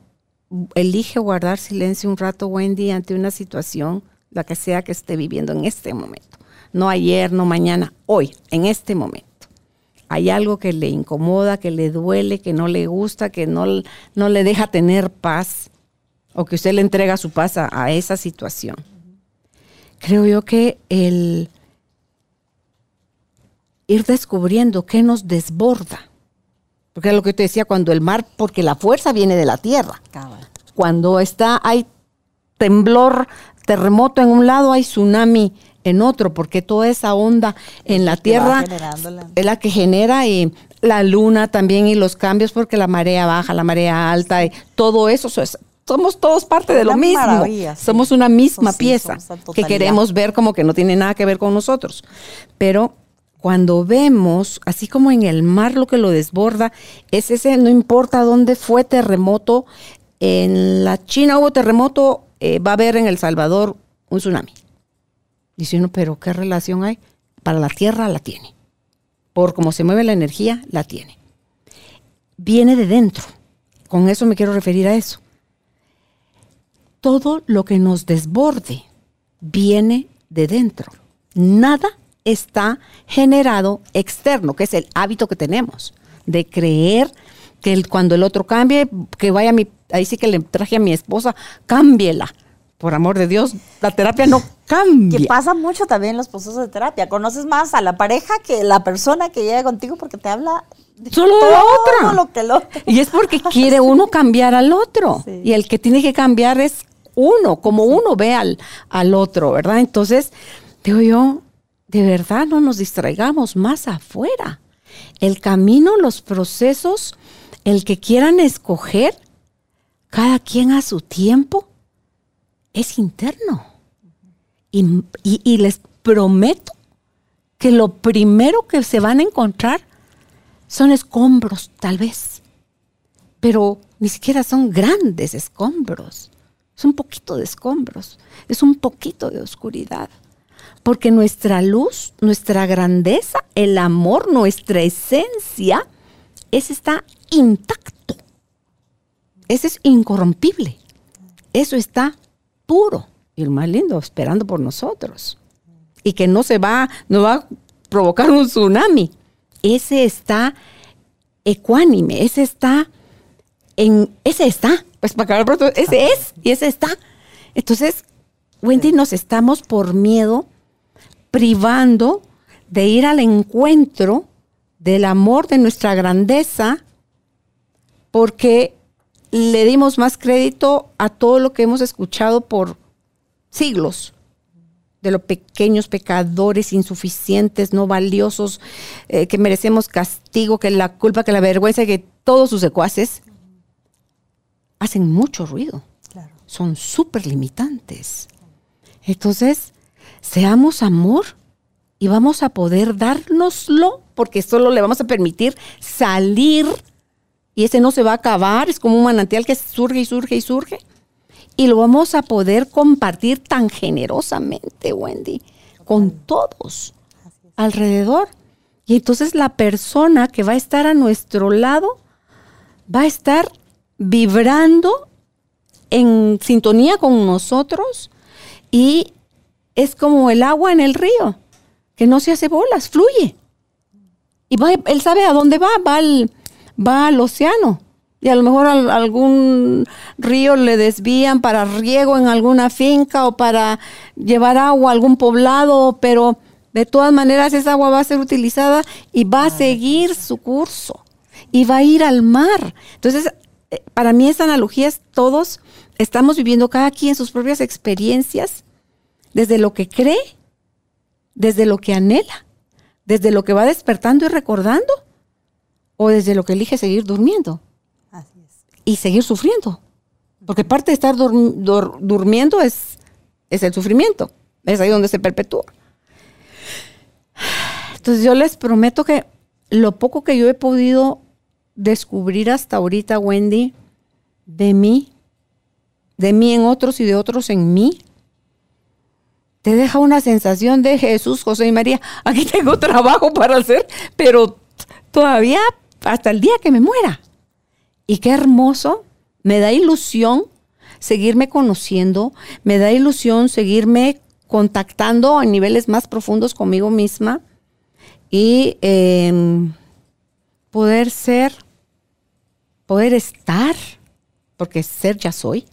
elige guardar silencio un rato, Wendy, ante una situación, la que sea que esté viviendo en este momento, no ayer, no mañana, hoy, en este momento. Hay algo que le incomoda, que le duele, que no le gusta, que no, no le deja tener paz, o que usted le entrega su paz a, a esa situación. Creo yo que el ir descubriendo qué nos desborda, porque es lo que te decía, cuando el mar, porque la fuerza viene de la tierra, Cabal. cuando está, hay temblor, terremoto en un lado, hay tsunami en otro, porque toda esa onda en la tierra es la que genera y la luna también y los cambios, porque la marea baja, la marea alta, y todo eso, eso es- somos todos parte de lo Una mismo. sí. Somos una misma Sí, pieza que queremos ver como que no tiene nada que ver con nosotros. Pero cuando vemos, así como en el mar lo que lo desborda, es ese, no importa dónde fue terremoto, en la China hubo terremoto, eh, va a haber en El Salvador un tsunami. Dice uno, pero ¿qué relación hay? Para la tierra la tiene. Por cómo se mueve la energía, la tiene. Viene de dentro. Con eso me quiero referir a eso. Todo lo que nos desborde viene de dentro. Nada está generado externo, que es el hábito que tenemos de creer que el- cuando el otro cambie, que vaya a mi, ahí sí que le traje a mi esposa, cámbiela. Por amor de Dios, la terapia no cambia. Que pasa mucho también en los procesos de terapia. Conoces más a la pareja que la persona que llega contigo porque te habla de Solo todo la otra. lo que otro. Y es porque quiere uno cambiar al otro. Sí. Y el que tiene que cambiar es uno, como uno ve al, al otro, ¿verdad? Entonces, digo yo, de verdad no nos distraigamos más afuera. El camino, los procesos, el que quieran escoger, cada quien a su tiempo, es interno. Y, les prometo que lo primero que se van a encontrar son escombros tal vez, pero ni siquiera son grandes escombros. Es un poquito de escombros, es un poquito de oscuridad. Porque nuestra luz, nuestra grandeza, el amor, nuestra esencia, ese está intacto. Ese es incorrompible. Eso está puro. Y el más lindo, esperando por nosotros. Y que no se va, no va a provocar un tsunami. Ese está ecuánime, ese está en, ese está, pues para acabar pronto, ese es y ese está. Entonces, Wendy, nos estamos por miedo privando de ir al encuentro del amor de nuestra grandeza porque le dimos más crédito a todo lo que hemos escuchado por siglos de los pequeños pecadores insuficientes, no valiosos, eh, que merecemos castigo, que la culpa, que la vergüenza, que todos sus secuaces hacen mucho ruido. Son súper limitantes. Entonces, seamos amor y vamos a poder dárnoslo porque solo le vamos a permitir salir y ese no se va a acabar, es como un manantial que surge y surge y surge. Y lo vamos a poder compartir tan generosamente, Wendy, con todos alrededor. Y entonces la persona que va a estar a nuestro lado va a estar vibrando en sintonía con nosotros y es como el agua en el río, que no se hace bolas, fluye. Y va, él sabe a dónde va, va al, va al océano. Y a lo mejor algún río le desvían para riego en alguna finca o para llevar agua a algún poblado, pero de todas maneras esa agua va a ser utilizada y va a seguir su curso y va a ir al mar. Entonces, eh, para mí esa analogía es todos estamos viviendo cada quien sus propias experiencias desde lo que cree, desde lo que anhela, desde lo que va despertando y recordando o desde lo que elige seguir durmiendo. Así es. Y seguir sufriendo. Porque parte de estar durmiendo es, es el sufrimiento. Es ahí donde se perpetúa. Entonces yo les prometo que lo poco que yo he podido descubrir hasta ahorita, Wendy, de mí, de mí en otros y de otros en mí, te deja una sensación de Jesús, José y María. Aquí tengo trabajo para hacer, pero todavía hasta el día que me muera. Y qué hermoso, me da ilusión seguirme conociendo, me da ilusión seguirme contactando a niveles más profundos conmigo misma y em, poder ser, poder estar, porque ser ya soy,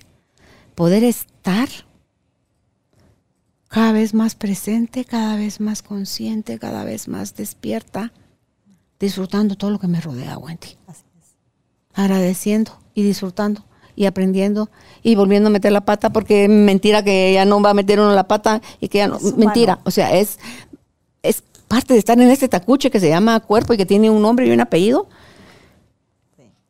poder estar cada vez más presente, cada vez más consciente, cada vez más despierta disfrutando todo lo que me rodea, Wendy. Agradeciendo y disfrutando y aprendiendo y volviendo a meter la pata porque mentira que ya no va a meter uno la pata y que ya no. mentira. O sea, es, es parte de estar en este tacuche que se llama cuerpo y que tiene un nombre y un apellido.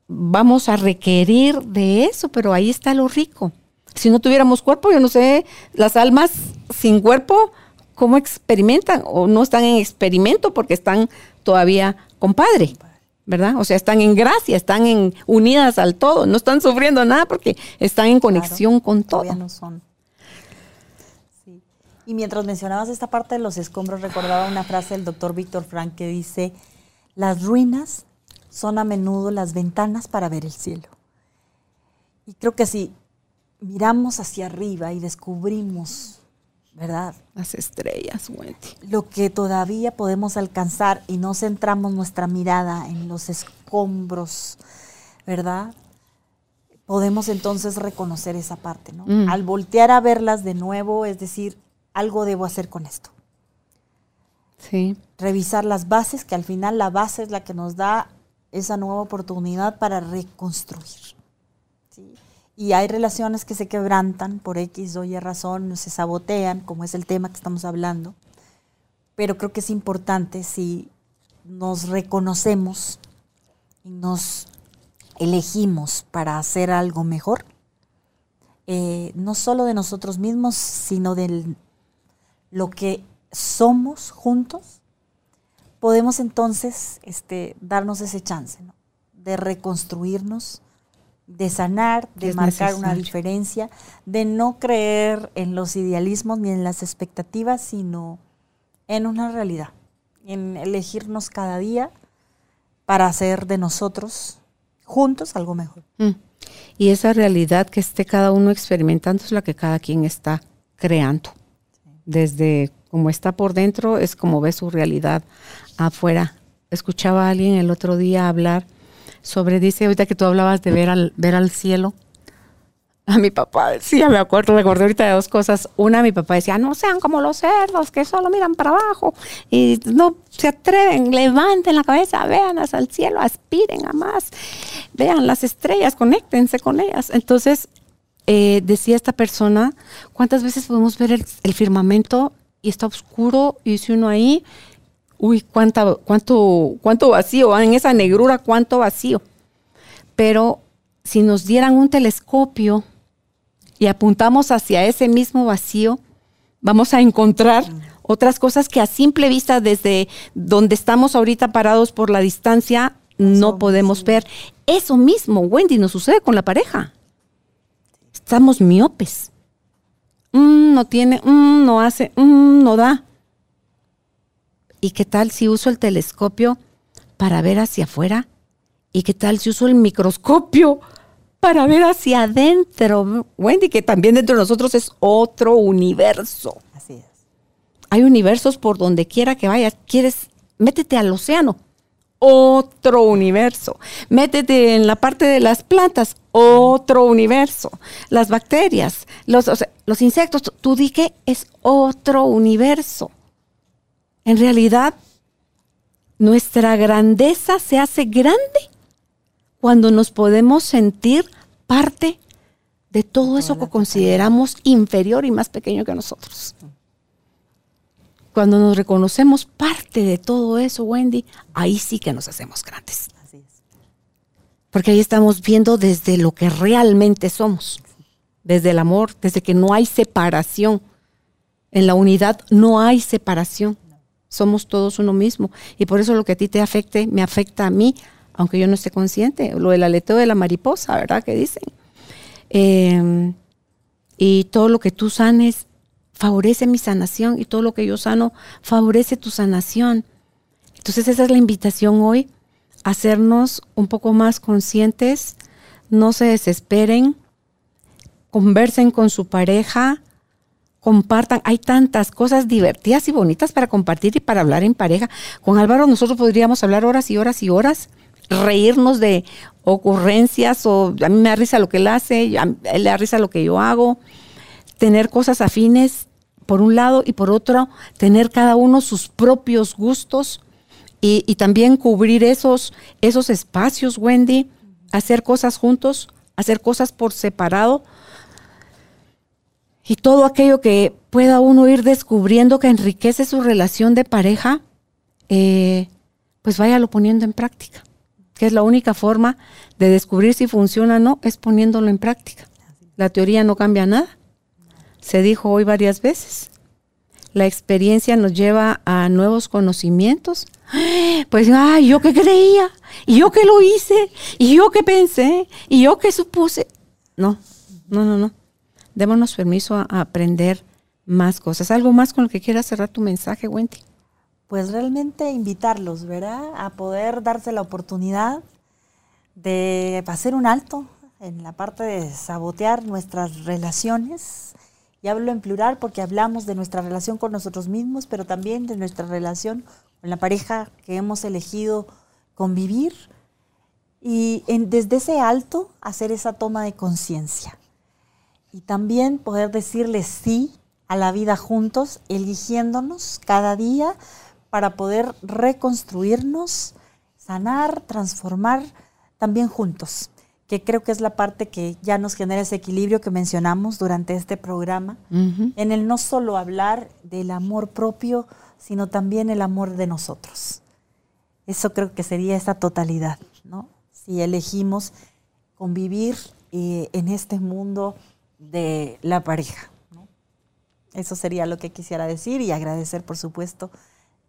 Vamos a requerir de eso, pero ahí está lo rico. Si no tuviéramos cuerpo, yo no sé, las almas sin cuerpo, ¿cómo experimentan? O no están en experimento porque están todavía compadre, ¿verdad? O sea, están en gracia, están en, unidas al todo, no están sufriendo nada porque están en conexión con todo. no son. Y mientras mencionabas esta parte de los escombros, recordaba una frase del doctor Víctor Frank que dice, las ruinas son a menudo las ventanas para ver el cielo. Y creo que si miramos hacia arriba y descubrimos ¿verdad? Las estrellas, Wendy. Lo que todavía podemos alcanzar y no centramos nuestra mirada en los escombros, ¿verdad? Podemos entonces reconocer esa parte, ¿no? Mm. Al voltear a verlas de nuevo, es decir, algo debo hacer con esto. Sí. Revisar las bases, que al final la base es la que nos da esa nueva oportunidad para reconstruir. Y hay relaciones que se quebrantan por X o Y razón, se sabotean, como es el tema que estamos hablando. Pero creo que es importante si nos reconocemos y nos elegimos para hacer algo mejor, eh, no solo de nosotros mismos, sino de lo que somos juntos, podemos entonces este, darnos ese chance, ¿no? De reconstruirnos, de sanar, de Es marcar una diferencia, de no creer en los idealismos ni en las expectativas, sino en una realidad, en elegirnos cada día para hacer de nosotros juntos algo mejor. Mm. Y esa realidad que esté cada uno experimentando es la que cada quien está creando. Desde como está por dentro es como ve su realidad afuera. Escuchaba a alguien el otro día hablar sobre, dice, ahorita que tú hablabas de ver al, ver al cielo. A mi papá decía, me acuerdo, me acordé ahorita de dos cosas. Una, mi papá decía, no sean como los cerdos que solo miran para abajo y no se atreven, levanten la cabeza, vean hacia el cielo, aspiren a más, vean las estrellas, conéctense con ellas. Entonces, eh, decía esta persona, ¿cuántas veces podemos ver el, el firmamento y está oscuro y dice uno ahí, uy, cuánta, cuánto, cuánto vacío, en esa negrura, cuánto vacío. Pero si nos dieran un telescopio y apuntamos hacia ese mismo vacío, vamos a encontrar otras cosas que a simple vista desde donde estamos ahorita parados por la distancia no podemos ver. Eso mismo, Wendy, nos sucede con la pareja. Estamos miopes. Mm, no tiene, mm, no hace, mm, no da. ¿Y qué tal si uso el telescopio para ver hacia afuera? ¿Y qué tal si uso el microscopio para ver hacia adentro? Wendy, que también dentro de nosotros es otro universo. Así es. Hay universos por donde quiera que vayas. ¿Quieres? Métete al océano. Otro universo. Métete en la parte de las plantas. Otro universo. Las bacterias, los, o sea, los insectos. tú- Tú di que es otro universo. En realidad, nuestra grandeza se hace grande cuando nos podemos sentir parte de todo eso que consideramos inferior y más pequeño que nosotros. Cuando nos reconocemos parte de todo eso, Wendy, ahí sí que nos hacemos grandes. Porque ahí estamos viendo desde lo que realmente somos, desde el amor, desde que no hay separación. En la unidad no hay separación. Somos todos uno mismo. Y por eso lo que a ti te afecte, me afecta a mí, aunque yo no esté consciente. Lo del aleteo de la mariposa, ¿verdad? Que dicen. Eh, y todo lo que tú sanes favorece mi sanación y todo lo que yo sano favorece tu sanación. Entonces esa es la invitación hoy, hacernos un poco más conscientes, no se desesperen, conversen con su pareja, compartan. Hay tantas cosas divertidas y bonitas para compartir y para hablar en pareja. Con Álvaro nosotros podríamos hablar horas y horas y horas, reírnos de ocurrencias o a mí me da risa lo que él hace, a él le da risa lo que yo hago, tener cosas afines por un lado y por otro tener cada uno sus propios gustos y, y también cubrir esos, esos espacios, Wendy, hacer cosas juntos, hacer cosas por separado y todo aquello que pueda uno ir descubriendo que enriquece su relación de pareja, eh, pues váyalo poniendo en práctica, que es la única forma de descubrir si funciona o no, es poniéndolo en práctica. La teoría no cambia nada, se dijo hoy varias veces. La experiencia nos lleva a nuevos conocimientos. Pues, ay, yo qué creía, y yo qué lo hice, y yo qué pensé, y yo qué supuse. No, no, no, no. Démonos permiso a, aprender más cosas. ¿Algo más con lo que quieras cerrar tu mensaje, Wendy? Pues realmente invitarlos, ¿verdad? A poder darse la oportunidad de hacer un alto en la parte de sabotear nuestras relaciones. Y hablo en plural porque hablamos de nuestra relación con nosotros mismos, pero también de nuestra relación con la pareja que hemos elegido convivir. Y desde ese alto hacer esa toma de conciencia. Y también poder decirle sí a la vida juntos, eligiéndonos cada día para poder reconstruirnos, sanar, transformar también juntos, que creo que es la parte que ya nos genera ese equilibrio que mencionamos durante este programa, en el no solo hablar del amor propio, sino también el amor de nosotros. Eso creo que sería esa totalidad, ¿no? Si elegimos convivir eh, en este mundo de la pareja. ¿no? Eso sería lo que quisiera decir y agradecer, por supuesto.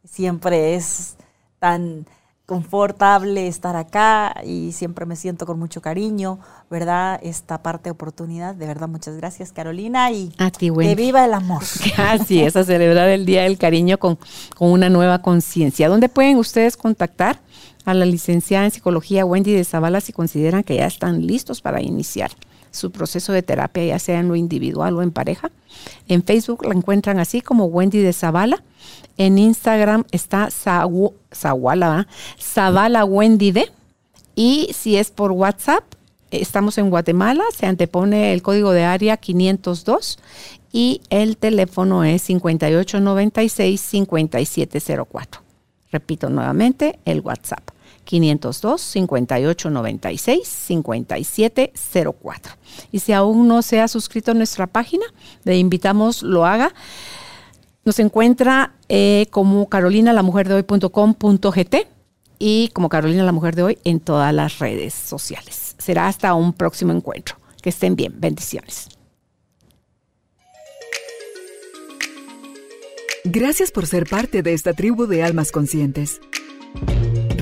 Siempre es tan confortable estar acá y siempre me siento con mucho cariño, ¿verdad? Esta parte de oportunidad. De verdad, muchas gracias, Carolina. Y a ti, que viva el amor. Así es, a celebrar el Día del Cariño con, con una nueva conciencia. ¿Dónde pueden ustedes contactar a la licenciada en psicología Wendy de Zavala si consideran que ya están listos para iniciar? Su proceso de terapia, ya sea en lo individual o en pareja. En Facebook la encuentran así como Wendy de Zavala. En Instagram está Zavala, Zavala Wendy de. Y si es por WhatsApp, estamos en Guatemala, se antepone el código de área 502 y el teléfono es 5896-5704. Repito nuevamente, el WhatsApp 502-5896-5704. Y si aún no se ha suscrito a nuestra página, le invitamos lo haga. Nos encuentra eh, como carolinalamujerdehoy.com.gt y como Carolina la Mujer de Hoy en todas las redes sociales. Será hasta un próximo encuentro. Que estén bien. Bendiciones. Gracias por ser parte de esta tribu de almas conscientes.